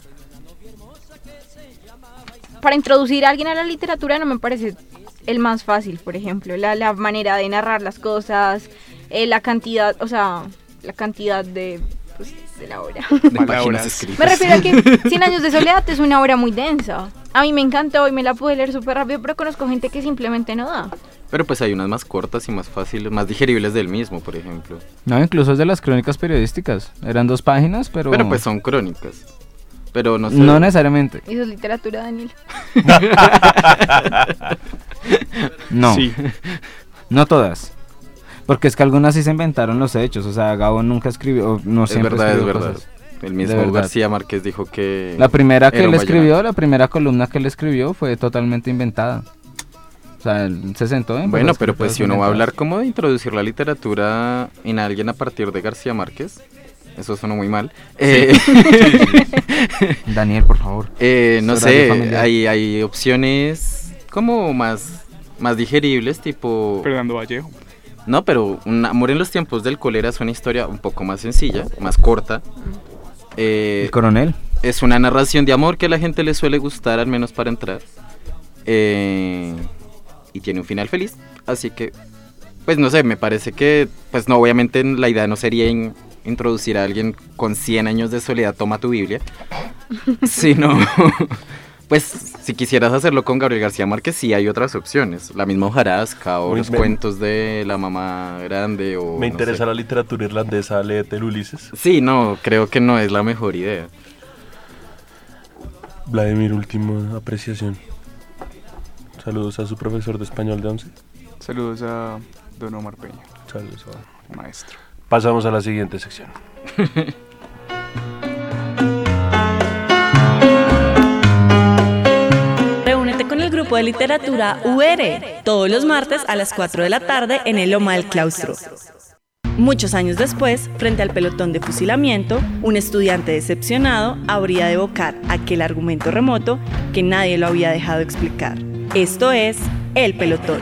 Para introducir a alguien a la literatura no me parece el más fácil, por ejemplo. La, la manera de narrar las cosas, eh, la cantidad, o sea, la cantidad de, pues, de la obra. De páginas escritas. Me refiero a que Cien años de soledad es una obra muy densa. A mí me encantó y me la pude leer súper rápido, pero conozco gente que simplemente no da. Pero pues hay unas más cortas y más fáciles, más digeribles del mismo, por ejemplo. No, incluso es de las crónicas periodísticas. Eran dos páginas, pero... Pero pues son crónicas. Pero no sé. No necesariamente. Eso es literatura, Daniel. No. Sí. No todas. Porque es que algunas sí se inventaron los hechos. O sea, Gabo nunca escribió. No es siempre verdad, es verdad. cosas. El mismo verdad. García Márquez dijo que... La primera que él escribió, la primera columna que él escribió fue totalmente inventada. O sea, él se sentó en. Bueno, pero pues si uno va a hablar como de introducir la literatura en alguien a partir de García Márquez, eso suena muy mal. Eh, Daniel, por favor. eh, no Es sé, hay, hay opciones como más, más digeribles, tipo... Fernando Vallejo. No, pero Un amor en los tiempos del cólera es una historia un poco más sencilla, más corta. Eh, El coronel. Es una narración de amor que a la gente le suele gustar, al menos para entrar. Eh, y tiene un final feliz, así que pues no sé, me parece que, pues no, obviamente la idea no sería in- introducir a alguien con 100 años de soledad, toma tu Biblia, sino, pues si quisieras hacerlo con Gabriel García Márquez, sí hay otras opciones, la misma hojarasca o los cuentos de la mamá grande o... Me no interesa sé. la literatura irlandesa, léete el Ulises. Sí, no, creo que no es la mejor idea. Vladimir, última apreciación. Saludos a su profesor de español de 11. Saludos a Don Omar Peña. Saludos a Maestro. Pasamos a la siguiente sección. de literatura UR todos los martes a las 4 de la tarde en el Loma del Claustro. Muchos años después, frente al pelotón de fusilamiento, un estudiante decepcionado habría de evocar aquel argumento remoto que nadie lo había dejado explicar. Esto es El Pelotón.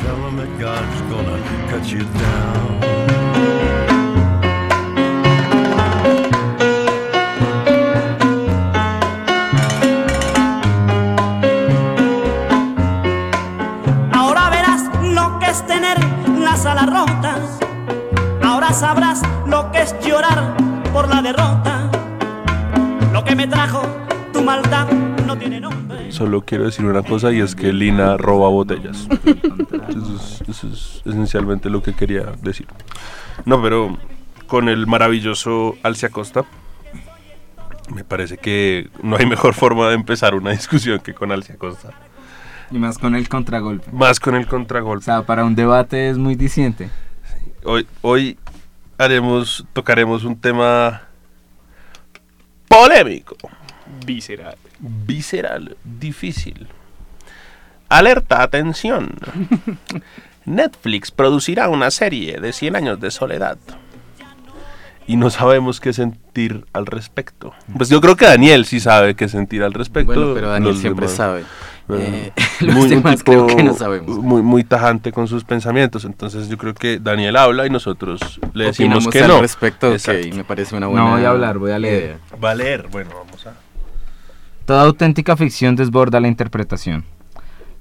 Sabrás lo que es llorar por la derrota. Lo que me trajo tu maldad no tiene nombre. Solo quiero decir una cosa y es que Lina roba botellas. Eso es, eso es esencialmente lo que quería decir. No, pero con el maravilloso Alcia Costa, me parece que no hay mejor forma de empezar una discusión que con Alcia Costa. Y más con el contragolpe. Más con el contragolpe. O sea, para un debate es muy diciente. Hoy, hoy haremos, tocaremos un tema polémico. Visceral. Visceral, difícil. Alerta, atención. Netflix producirá una serie de 100 años de soledad. Y no sabemos qué sentir al respecto. Pues yo creo que Daniel sí sabe qué sentir al respecto. Bueno, pero Daniel Los siempre demás- sabe. Eh, los un demás creo que no sabemos. Muy, muy tajante con sus pensamientos. Entonces yo creo que Daniel habla y nosotros le decimos Opinamos que al no. respecto, ok, Exacto. me parece una buena No voy a hablar, voy a leer. Va a leer. Bueno, vamos a... Toda auténtica ficción desborda la interpretación.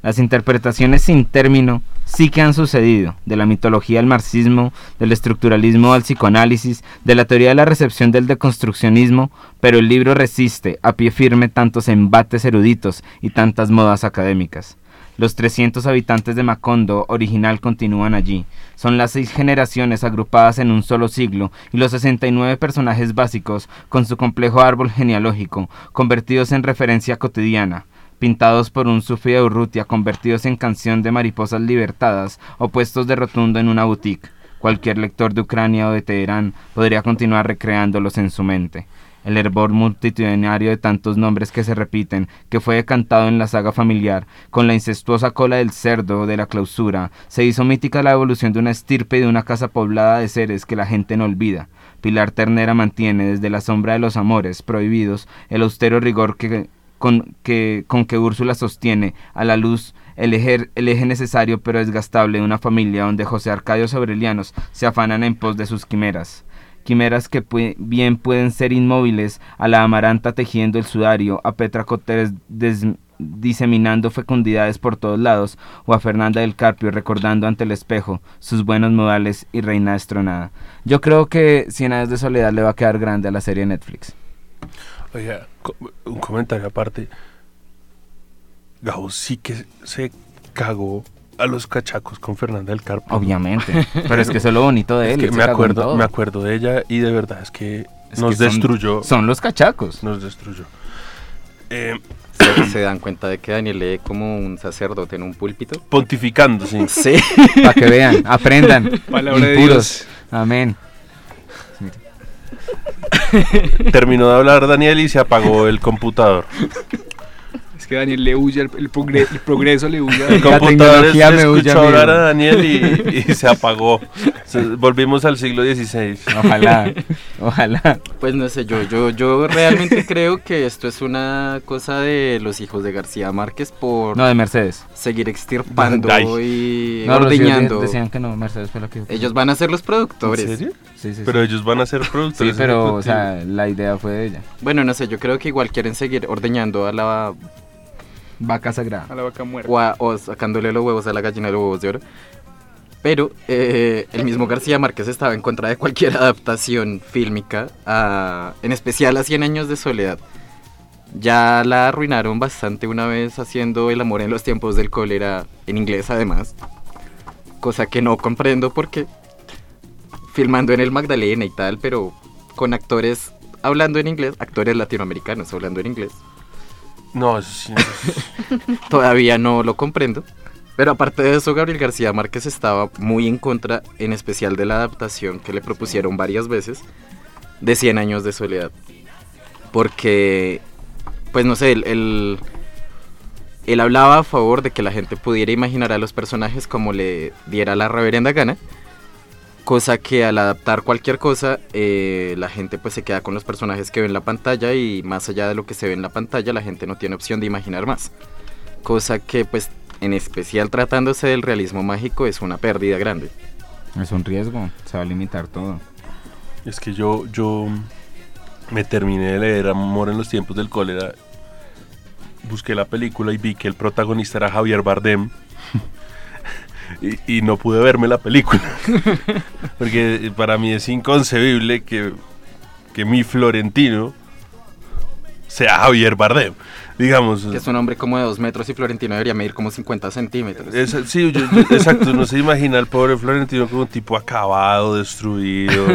Las interpretaciones sin término sí que han sucedido, de la mitología al marxismo, del estructuralismo al psicoanálisis, de la teoría de la recepción del deconstruccionismo, pero el libro resiste a pie firme tantos embates eruditos y tantas modas académicas. Los 300 habitantes de Macondo original continúan allí. Son las seis generaciones agrupadas en un solo siglo y los 69 personajes básicos, con su complejo árbol genealógico, convertidos en referencia cotidiana. Pintados por un sufi de Urrutia, convertidos en canción de mariposas libertadas o puestos de rotundo en una boutique. Cualquier lector de Ucrania o de Teherán podría continuar recreándolos en su mente el hervor multitudinario de tantos nombres que se repiten, que fue decantado en la saga familiar, con la incestuosa cola del cerdo de la clausura, se hizo mítica la evolución de una estirpe y de una casa poblada de seres que la gente no olvida. Pilar Ternera mantiene desde la sombra de los amores prohibidos el austero rigor que con que, con que Úrsula sostiene a la luz el eje, el eje necesario pero desgastable de una familia donde José Arcadio Aurelianos se afanan en pos de sus quimeras quimeras que pu bien pueden ser inmóviles, a la amaranta tejiendo el sudario, a Petra Coteres diseminando fecundidades por todos lados, o a Fernanda del Carpio recordando ante el espejo sus buenos modales y reina destronada. Yo creo que Cien años de soledad le va a quedar grande a la serie Netflix. Oiga, un comentario aparte. Gabo sí que se cagó a los cachacos con Fernanda del Carpio. Obviamente, pero es que eso es lo bonito de Es él, que me acuerdo, me acuerdo de ella y de verdad es que Es nos que destruyó. son los cachacos. Nos destruyó. Eh, ¿Se, se dan cuenta de que Daniel lee como un sacerdote en un púlpito? Pontificando, sí. Sí. Para que vean, aprendan. Palabra de impuros. Amén. Terminó de hablar Daniel y se apagó el computador. Que Daniel le huye, el, el progre- el progreso le huye. El computador es- escuchó hablar a Daniel y, y se apagó. Se- volvimos al siglo XVI. Ojalá, ojalá. Pues no sé, yo, yo, yo realmente creo que esto es una cosa de los hijos de García Márquez por No, de Mercedes. seguir extirpando y No, ordeñando. de- decían que no, Mercedes fue lo que... Ellos van a ser los productores. ¿En serio? Sí, sí, Pero sí. ellos van a ser Sí, productores. pero, o sea, la idea fue de ella. Bueno, no sé, yo creo que igual quieren seguir ordeñando a la... Vaca sagrada. A la vaca muerta. O, a- o sacándole los huevos a la gallina de los huevos de oro. Pero eh, el mismo García Márquez estaba en contra de cualquier adaptación fílmica, a- en especial a 100 años de soledad. Ya la arruinaron bastante una vez haciendo El amor en los tiempos del cólera, en inglés además. Cosa que no comprendo porque filmando en el Magdalena y tal, pero con actores hablando en inglés, actores latinoamericanos hablando en inglés. No. Todavía no lo comprendo. Pero aparte de eso, Gabriel García Márquez estaba muy en contra, en especial de la adaptación que le propusieron varias veces, de 100 años de soledad. Porque, pues no sé, él, él hablaba a favor de que la gente pudiera imaginar a los personajes como le diera la reverenda gana. Cosa que al adaptar cualquier cosa, eh, la gente pues se queda con los personajes que ve en la pantalla y más allá de lo que se ve en la pantalla, la gente no tiene opción de imaginar más. Cosa que pues en especial tratándose del realismo mágico es una pérdida grande. Es un riesgo, se va a limitar todo. Es que yo, yo me terminé de leer Amor en los tiempos del cólera. Busqué la película y vi que el protagonista era Javier Bardem. y, y no pude verme la película. Porque para mí es inconcebible que, que mi Florentino sea Javier Bardem. Digamos. Que es un hombre como de dos metros y Florentino debería medir como 50 centímetros. Es- sí, yo- yo- exacto, no se imagina al pobre Florentino como un tipo acabado, destruido,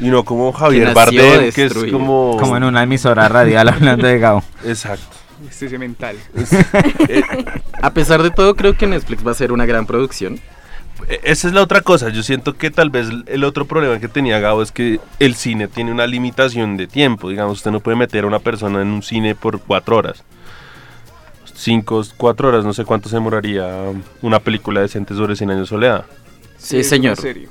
y no como Javier nació Bardem, que es como... Como en una emisora radial hablando de Gao. Exacto. Es mental. A pesar de todo, creo que Netflix va a ser una gran producción. E- Esa es la otra cosa, yo siento que tal vez el otro problema que tenía Gabo es que el cine tiene una limitación de tiempo, digamos, usted no puede meter a una persona en un cine por cuatro horas. Cinco, cuatro horas, no sé cuánto se demoraría una película decente sobre 100 años de soledad. Sí, señor. serio.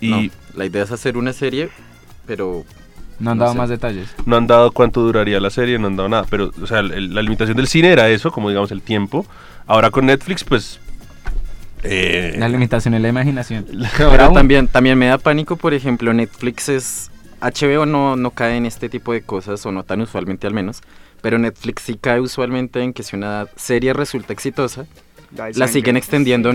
Y No, la idea es hacer una serie, pero... No han No dado sé. más detalles. no han dado cuánto duraría la serie, no han dado nada, pero o sea, el- la limitación del cine era eso, como digamos el tiempo. Ahora con Netflix, pues... eh, La limitación es la imaginación. Pero también, también me da pánico, por ejemplo, Netflix es... HBO no, no cae en este tipo de cosas, o no tan usualmente al menos, pero Netflix sí cae usualmente en que si una serie resulta exitosa, la siguen extendiendo.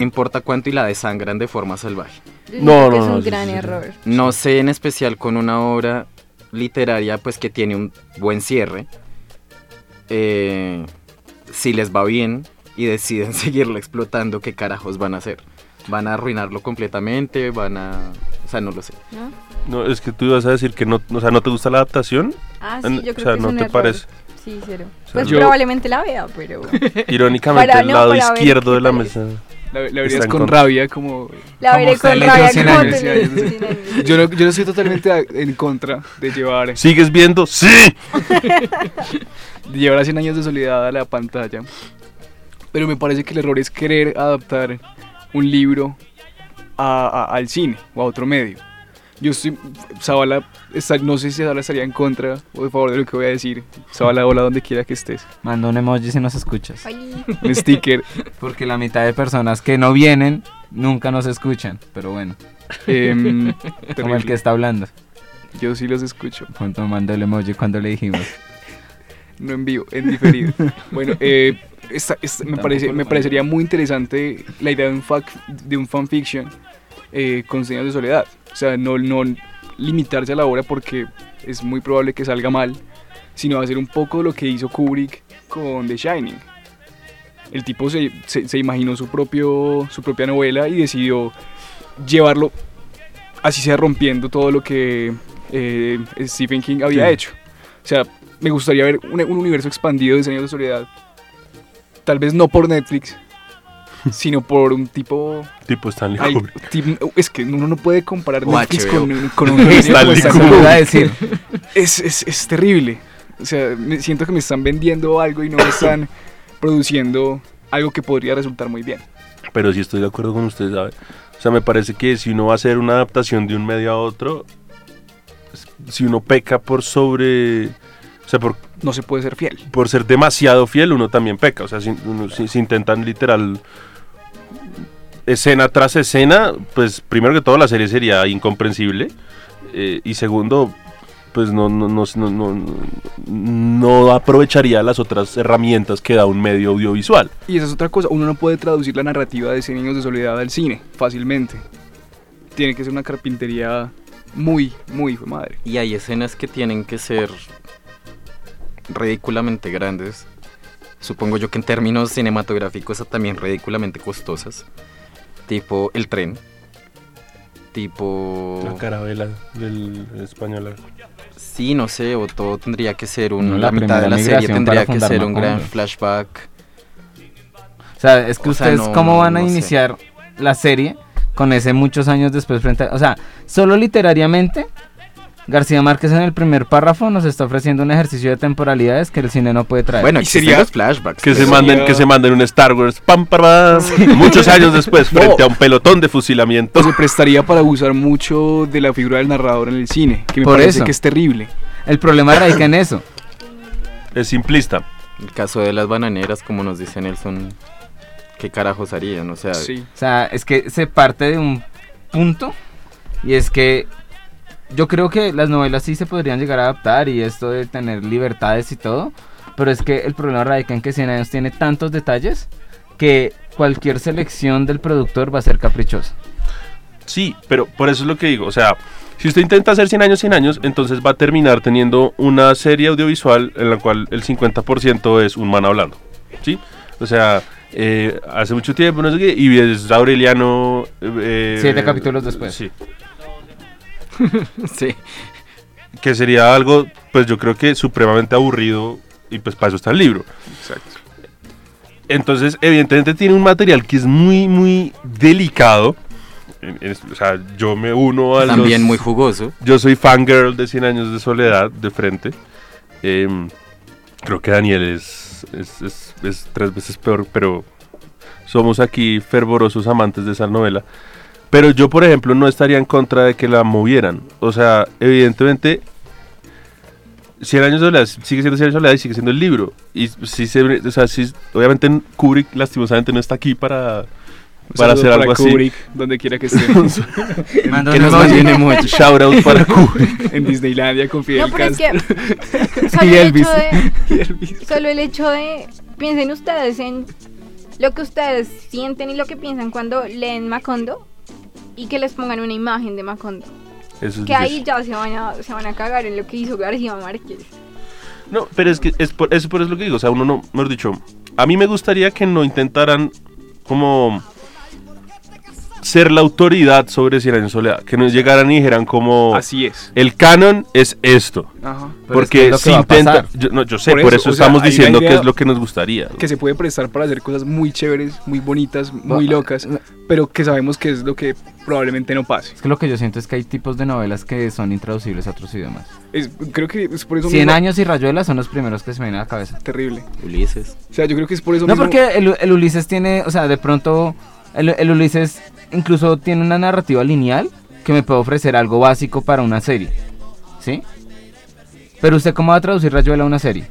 No importa cuánto y la desangran de forma salvaje. Yo siento que es un gran error. No sé en especial con una obra literaria pues que tiene un buen cierre. eh, si les va bien y deciden seguirlo explotando, ¿qué carajos van a hacer? ¿Van a arruinarlo completamente? ¿Van a...? O sea, no lo sé. No, es que tú ibas a decir que no, o sea, ¿no te gusta la adaptación? Ah, sí, yo creo o sea, que es ¿no un te error. parece? Sí, cero. sea, Pues yo- probablemente la vea, pero... Irónicamente, Para- el no, lado izquierdo de la mesa. La, verías con rabia como... La veré con rabia, dio 100 como años, te sí, le años, dio sí. 100 años. Yo no, yo no estoy totalmente a- en contra de llevar, ¿Sigues viendo? ¡Sí! de llevar a 100 años de soledad a la pantalla. Pero me parece que el error es querer adaptar un libro a- a- al cine o a otro medio. Yo estoy, Zabala, está- no sé si Zabala estaría en contra o a favor de lo que voy a decir. Zabala, hola donde quiera que estés. Manda un emoji si nos escuchas. Un sticker. Porque la mitad de personas que no vienen nunca nos escuchan. Pero bueno. Em, Como el que está hablando. Yo sí los escucho. Cuando mandó el emoji cuando le dijimos. No en vivo, en diferido. bueno, eh, esta- esta- me, parece, me parecería muy interesante la idea de un, fac- de un fanfiction eh, con señas de soledad. O sea, no, no limitarse a la obra porque es muy probable que salga mal, sino hacer un poco lo que hizo Kubrick con The Shining. El tipo se, se- se imaginó su, propio, su propia novela y decidió llevarlo, así sea rompiendo todo lo que eh, Stephen King había Sí. hecho. O sea, me gustaría ver un, un universo expandido de Señor de Soledad. Tal vez no por Netflix, sino por un tipo... Tipo Stanley Kubrick. es que uno no puede comparar O Netflix con, un- con un Stanley Stanley Kubrick. A decir. Es, es, es terrible. O sea, me siento que me están vendiendo algo y no me están produciendo algo que podría resultar muy bien. Pero sí estoy de acuerdo con usted, ¿sabe? O sea, me parece que si uno va a hacer una adaptación de un medio a otro, si uno peca por sobre... O sea, por, No se puede ser fiel. por ser demasiado fiel, uno también peca. O sea, si, uno- si- si intentan literal escena tras escena, pues primero que todo la serie sería incomprensible. eh, y segundo, pues no, no, no, no, no- no aprovecharía las otras herramientas que da un medio audiovisual. Y esa es otra cosa, uno no puede traducir la narrativa de 100 años de soledad al cine fácilmente. Tiene que ser una carpintería muy, muy hijo de madre. Y hay escenas que tienen que ser ridículamente grandes. Supongo yo que en términos cinematográficos también ridículamente costosas. Tipo el tren. Tipo... La carabela del español. Sí, no sé, o todo tendría que ser un... No, la, la mitad de la serie tendría que ser un gran flashback. O sea, es que O sea, ustedes, no- ¿cómo no- van a no sé. iniciar la serie con ese muchos años después frente a- O sea, solo literariamente, García Márquez en el primer párrafo nos está ofreciendo un ejercicio de temporalidades que el cine no puede traer. Bueno, existen los flashbacks. Que se manden, que se manden un Star Wars, pam, pam, pam, muchos años después, No. frente a un pelotón de fusilamiento. Se prestaría para abusar mucho de la figura del narrador en el cine, que me Por parece eso. que es terrible. El problema radica en eso. Es simplista. El caso de las bananeras, como nos dice Nelson, ¿qué carajos harían? O sea, O sea, es que se parte de un punto y es que yo creo que las novelas sí se podrían llegar a adaptar y esto de tener libertades y todo, pero es que el problema radica en que 100 años tiene tantos detalles que cualquier selección del productor va a ser caprichosa. Sí, pero por eso es lo que digo. O sea, si usted intenta hacer 100 años, 100 años, entonces va a terminar teniendo una serie audiovisual en la cual el 50% es un man hablando. ¿Sí? O sea, eh, hace mucho tiempo, no sé qué, y es Aureliano. eh, Siete capítulos después. Sí. sí. Que sería algo, pues yo creo que supremamente aburrido, y pues para eso está el libro. Exacto. Entonces, evidentemente tiene un material que es muy, muy delicado. En- en- o sea, yo me uno a También los- muy jugoso. Yo soy fangirl de 100 años de soledad, de frente. Em, creo que Daniel es, es, es- es tres veces peor, pero somos aquí fervorosos amantes de esa novela. Pero yo, por ejemplo, no estaría en contra de que la movieran. O sea, evidentemente, 100 años de soledad sigue siendo 100 años de soledad y sigue siendo el libro. Y si se, o sea, sí, obviamente Kubrick lastimosamente no está aquí para, para hacer algo así. Kubrick, donde quiera que esté. Que un nos mantiene mucho. Shout out para Kubrick. En Disneylandia con Fidel No, pero es Castro. que solo Y el, Elvis. solo el hecho de piensen ustedes en lo que ustedes sienten y lo que piensan cuando leen Macondo y que les pongan una imagen de Macondo. Eso es Que ahí ya se van a, se van a cagar en lo que hizo García Márquez. No, pero es que es por, es por eso lo que digo. O sea, uno no, mejor dicho, a mí me gustaría que no intentaran como ser la autoridad sobre Cien años de soledad. Que no llegaran y dijeran como... Así es. El canon es esto. Ajá. Pero es que Porque es si intenta... Yo, no, yo sé, Por por, eso, eso, o sea, estamos diciendo que es lo que nos gustaría. Que se puede prestar para hacer cosas muy chéveres, muy bonitas, muy locas, pero que sabemos que es lo que probablemente no pase. Es que lo que yo siento es que hay tipos de novelas que son intraducibles a otros idiomas. Es- creo que es por eso 100 mismo- años y Rayuela son los primeros que se me vienen a la cabeza. Terrible. Ulises. O sea, yo creo que es por eso No, mismo- porque el, el Ulises tiene, o sea, de pronto, el, el Ulises incluso tiene una narrativa lineal que me puede ofrecer algo básico para una serie. ¿Sí? Pero usted, ¿cómo va a traducir Rayuela a una serie?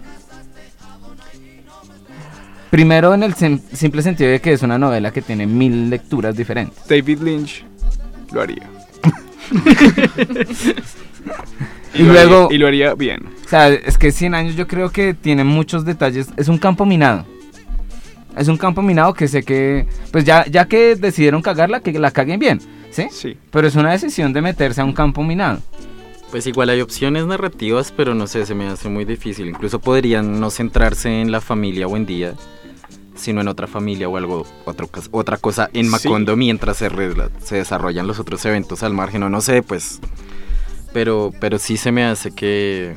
Primero, en el sim- simple sentido de que es una novela que tiene mil lecturas diferentes. David Lynch lo haría. Y, luego. haría- y lo haría bien. O sea, es que 100 años yo creo que tiene muchos detalles. Es un campo minado. Es un campo minado que sé que. Pues ya, ya que decidieron cagarla, que la caguen bien. ¿Sí? Sí. Pero es una decisión de meterse a un campo minado. Pues igual hay opciones narrativas, pero no sé, se me hace muy difícil. Incluso podrían no centrarse en la familia buen día, sino en otra familia o algo, otro, cos- otra cosa en Sí. Macondo mientras se, re- se desarrollan los otros eventos al margen, o no sé, pues. Pero, pero sí se me hace que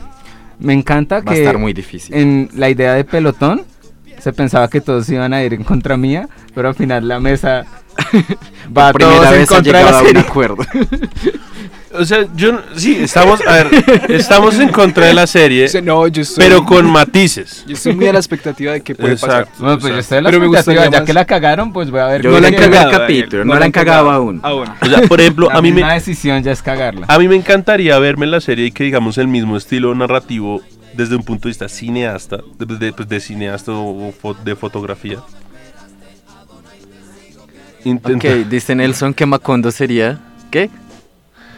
Me encanta va a que estar muy difícil. en la idea de pelotón se pensaba que todos iban a ir en contra mía, pero al final la mesa va Por todos en han contra de la serie. acuerdo. O sea, yo sí, estamos, a ver, estamos en contra de la serie, no, yo pero con matices. Yo estoy muy a la expectativa de qué puede pasar. Exacto, No, pues yo estoy a la Pero me expectativa, gustaría ya más- que la cagaron, pues voy a ver Yo qué- vi el qué- primer qué- capítulo, no la han cagado aún. aún. O sea, por ejemplo, La a mí me, decisión ya es cagarla. a mí me encantaría verme en la serie y que digamos el mismo estilo narrativo desde un punto de vista cineasta, de, de- pues, de cineasta o fo- de fotografía. Intenta- Ok, dice Nelson que Macondo sería. ¿Qué?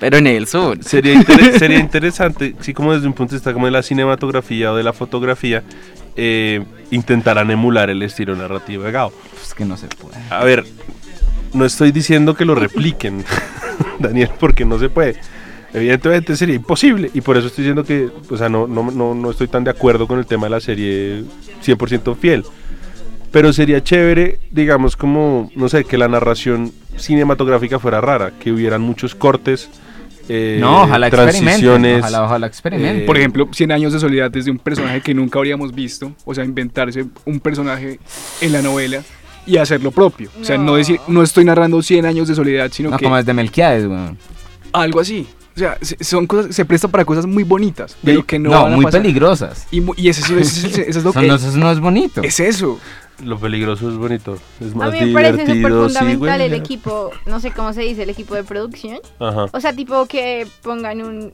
Pero Nelson. Sería, inter- sería interesante, sí, como desde un punto de vista como de la cinematografía o de la fotografía, eh, intentarán emular el estilo narrativo de Gao. Pues que no se puede. A ver, no estoy diciendo que lo repliquen, Daniel, porque no se puede. Evidentemente sería imposible y por eso estoy diciendo que, o sea, no, no, no, no estoy tan de acuerdo con el tema de la serie 100% fiel. Pero sería chévere, digamos, como, no sé, que la narración cinematográfica fuera rara, que hubieran muchos cortes, eh, No, ojalá transiciones. ojalá- ojalá experimenten. eh, Por ejemplo, 100 años de soledad desde un personaje que nunca habríamos visto, o sea, inventarse un personaje en la novela y hacer lo propio. O sea, no decir, no estoy narrando 100 años de soledad, sino No, que como desde Melquiades, weón. algo así. O sea, se- son cosas, se presta para cosas muy bonitas, pero que no, No, van a muy pasar. peligrosas. Y, mu- y ese, es- eso es lo Eso que no, eso no es bonito. es eso. Lo peligroso es bonito, es A más mí me parece súper divertido. sí, fundamental güey, el equipo, no sé cómo se dice, el equipo de producción. Ajá. O sea, tipo que pongan un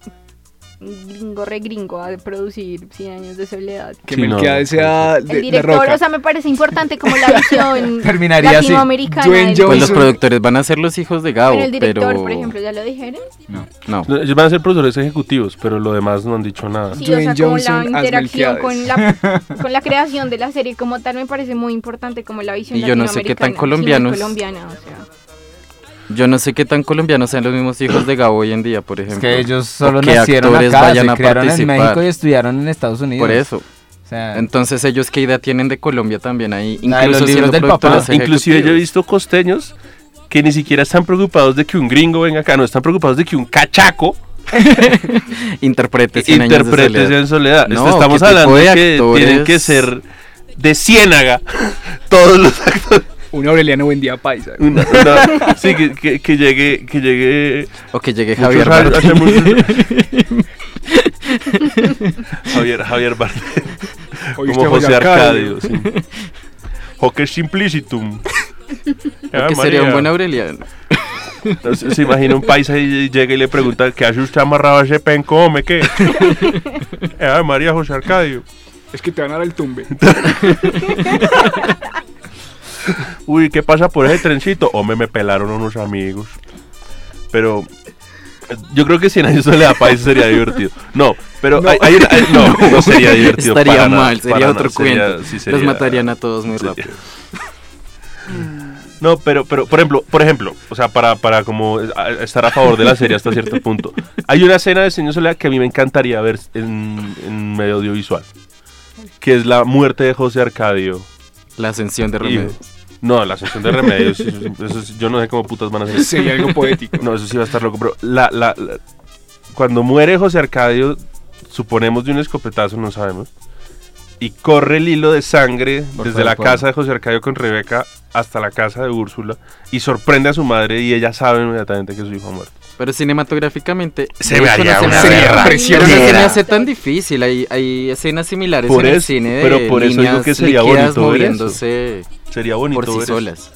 gringo re gringo a producir 100 años de soledad. Que Melquiades sea de, El de director, roca. o sea, me parece importante como la visión Terminaría así. latinoamericana. Dwayne del- Pues los productores van a ser los hijos de Gabo, Pero el director, pero... por ejemplo, ¿ya lo dijeron? No. No, Ellos van a ser productores ejecutivos, pero lo demás no han dicho nada. Sí, o sea, como la interacción con la, con la creación de la serie como tal me parece muy importante como la visión Y yo no sé qué tan sí, colombianos- colombiana, o sea. Yo no sé qué tan colombianos sean los mismos hijos de Gabo hoy en día, por Es ejemplo. que ellos solo nacieron acá, vayan se a criaron en. México y estudiaron en Estados Unidos. Por eso. O sea, Entonces ellos qué idea tienen de Colombia también ahí, de los incluso libros siendo del papá. Inclusive yo he visto costeños que ni siquiera están preocupados de que un gringo venga acá, no están preocupados de que un cachaco interprete 100 años de interprete soledad. Cien soledad. No, estamos ¿qué tipo hablando de de que actores? tienen que ser de ciénaga todos los actores. Un Aureliano Buendía Paisa. Una- una- sí, que, que- que llegue, que llegue. O que llegue muchos Javier Javi- Bardem. hacemos- Javier, Javier Bardem. Oíste, Como José José Arcadio. Arcadio. sí. Hoque simplicitum. Que sería un buen Aureliano. No, se, se imagina un paisa y llega y le pregunta ¿qué hace usted amarrado a ese penco, hombre? ¿Qué? Eh, María José Arcadio. Es que te van a dar el tumbe. Uy, ¿qué pasa por ese trencito? Hombre, me pelaron unos amigos. Pero eh, yo creo que 100 años de la país sería divertido. No, pero No. hay, hay hay- no, no sería divertido. Estaría para nada, mal, sería para otro nada, sería- cuento. sí, Los sería- matarían a todos muy sería- rápido. No, pero, pero, por ejemplo, por ejemplo, o sea, para, para como a- estar a favor de la serie hasta cierto punto. Hay una escena de Señor Soledad que a mí me encantaría ver en, en medio audiovisual. Que es la muerte de José Arcadio. La ascensión de Remedios. No, la ascensión de Remedios. eso- eso sí, yo no sé cómo putas van a hacer. Sería algo poético. No, eso sí va a estar loco. Pero la, la, la- cuando muere José Arcadio, suponemos de un escopetazo, no sabemos. Y corre el hilo de sangre Por desde favor, la casa de José Arcadio con Rebeca hasta la casa de Úrsula y sorprende a su madre y ella sabe inmediatamente que su hijo ha muerto. Pero cinematográficamente Se me hecho, haría no se me una pero no se me hace tan difícil. Hay, hay escenas similares Por en el eso- cine de pero por eso digo que sería bonito ver eso. moviéndose Sería bonito por sí ver eso. solas.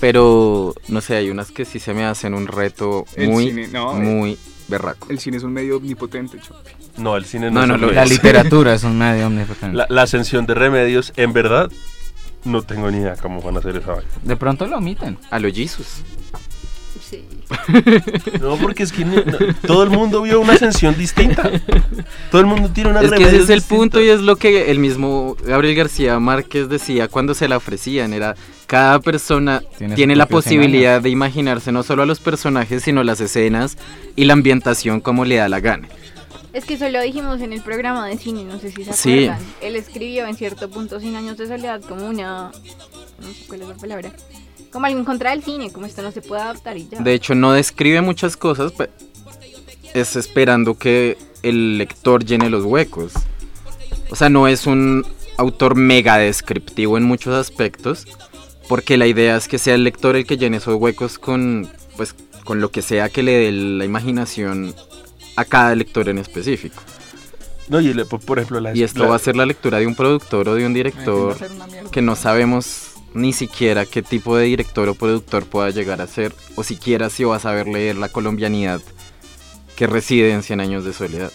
Pero no sé, hay unas que sí se me hacen un reto El muy, cine, no, muy berraco. El cine es un medio omnipotente, Chopi. No, el cine No, no, no, es lo- la literatura es un medio omnipotente. La, la ascensión de remedios, en verdad, no tengo ni idea cómo van a hacer esa vaina. De pronto lo omiten. A los Jesus. Sí. No, porque es que no- todo el mundo vio una ascensión distinta. Todo el mundo tiene una Es que ese es el distinta. punto y es lo que el mismo Gabriel García Márquez decía cuando se la ofrecían. Era cada persona Tiene la posibilidad de imaginarse no solo a los personajes, sino las escenas y la ambientación como le da la gana. Es que eso lo dijimos en el programa de cine, no sé si se Sí. acuerdan. Él escribió en cierto punto 100 años de soledad como una... No sé cuál es la palabra. Como algo en contra del cine, como esto no se puede adaptar y ya. De hecho, no describe muchas cosas, pe- es esperando que el lector llene los huecos. O sea, no es un autor mega descriptivo en muchos aspectos, porque la idea es que sea el lector el que llene esos huecos con pues con lo que sea que le dé la imaginación a cada lector en específico. No, y le- por por ejemplo, la Y esto la- va a ser la lectura de un productor o de un director que no sabemos ni siquiera qué tipo de director o productor pueda llegar a ser, o siquiera si va a saber leer la colombianidad que reside en 100 años de soledad.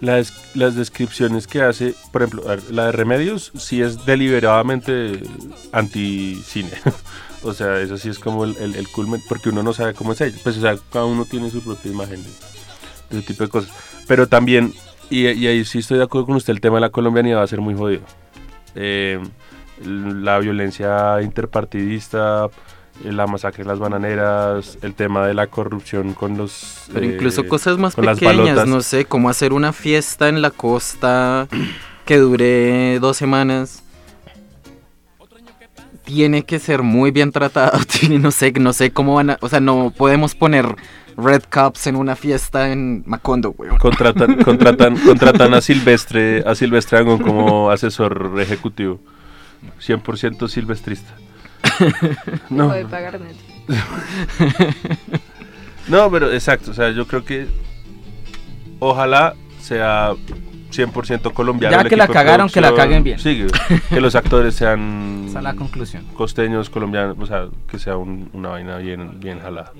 las, las descripciones que hace, por ejemplo, la de Remedios sí es deliberadamente anti-cine. o sea, eso sí es como el, el, el culmen, porque uno no sabe cómo es ella. Pues, o sea, cada uno tiene su propia imagen de ese tipo de cosas. Pero también, y, y ahí sí estoy de acuerdo con usted, el tema de la colombianidad va a ser muy jodido. Eh, la violencia interpartidista, eh, la masacre de las bananeras, el tema de la corrupción con los... Pero eh, incluso cosas más pequeñas, no sé, como hacer una fiesta en la costa que dure dos semanas. Tiene que ser muy bien tratado, no sé, no sé cómo van a, o sea, no podemos poner red cups en una fiesta en Macondo, weón. Contratan, contratan, contratan a Silvestre, a Silvestre Angón como asesor ejecutivo. 100% silvestrista. No. Puede pagar net. No, pero exacto, o sea, yo creo que ojalá sea 100% colombiano. Ya el que la de cagaron, que la caguen bien. Sí, que- los actores sean Esa es la conclusión. costeños, colombianos, o sea, que sea un- una vaina bien, bien jalada.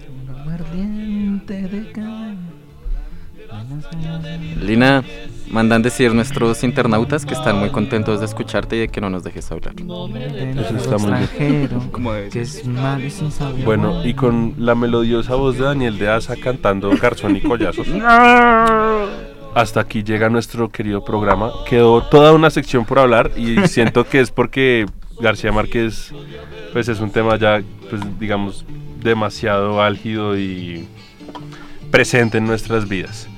Lina, mandan decir nuestros internautas que están muy contentos de escucharte y de que no nos dejes hablar. Eso está muy bien. que es malo y sin saber. Bueno, y con la melodiosa voz de Daniel de Asa cantando Garzón y Collazos. Hasta aquí llega nuestro querido programa. Quedó toda una sección por hablar y siento que es porque García Márquez pues es un tema ya pues digamos demasiado álgido y presente en nuestras vidas.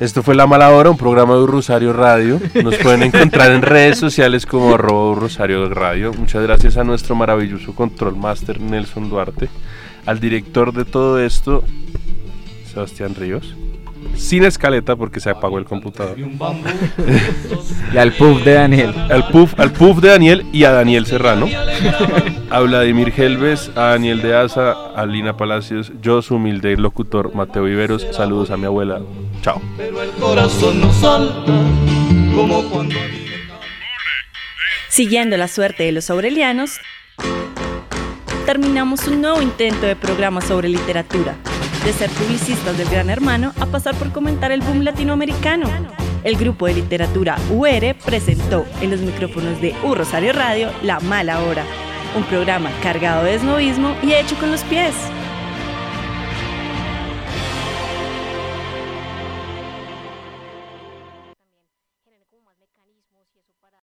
Esto fue La Mala Hora, un programa de Rosario Radio. Nos pueden encontrar en redes sociales como arroba Rosario Radio. Muchas gracias a nuestro maravilloso control master Nelson Duarte, al director de todo esto, Sebastián Ríos. Sin escaleta porque se apagó el computador. Y al puff de Daniel. Al puff, al puff de Daniel y a Daniel Serrano. A Vladimir Helves, a Daniel de Asa, a Lina Palacios, yo su humilde locutor Mateo Viveros. Saludos a mi abuela. Chao. el corazón no salta como cuando Siguiendo la suerte de los aurelianos, terminamos un nuevo intento de programa sobre literatura, de ser publicistas del Gran Hermano a pasar por comentar el boom latinoamericano. El grupo de literatura UR presentó en los micrófonos de U Rosario Radio La Mala Hora, un programa cargado de esnovismo y hecho con los pies.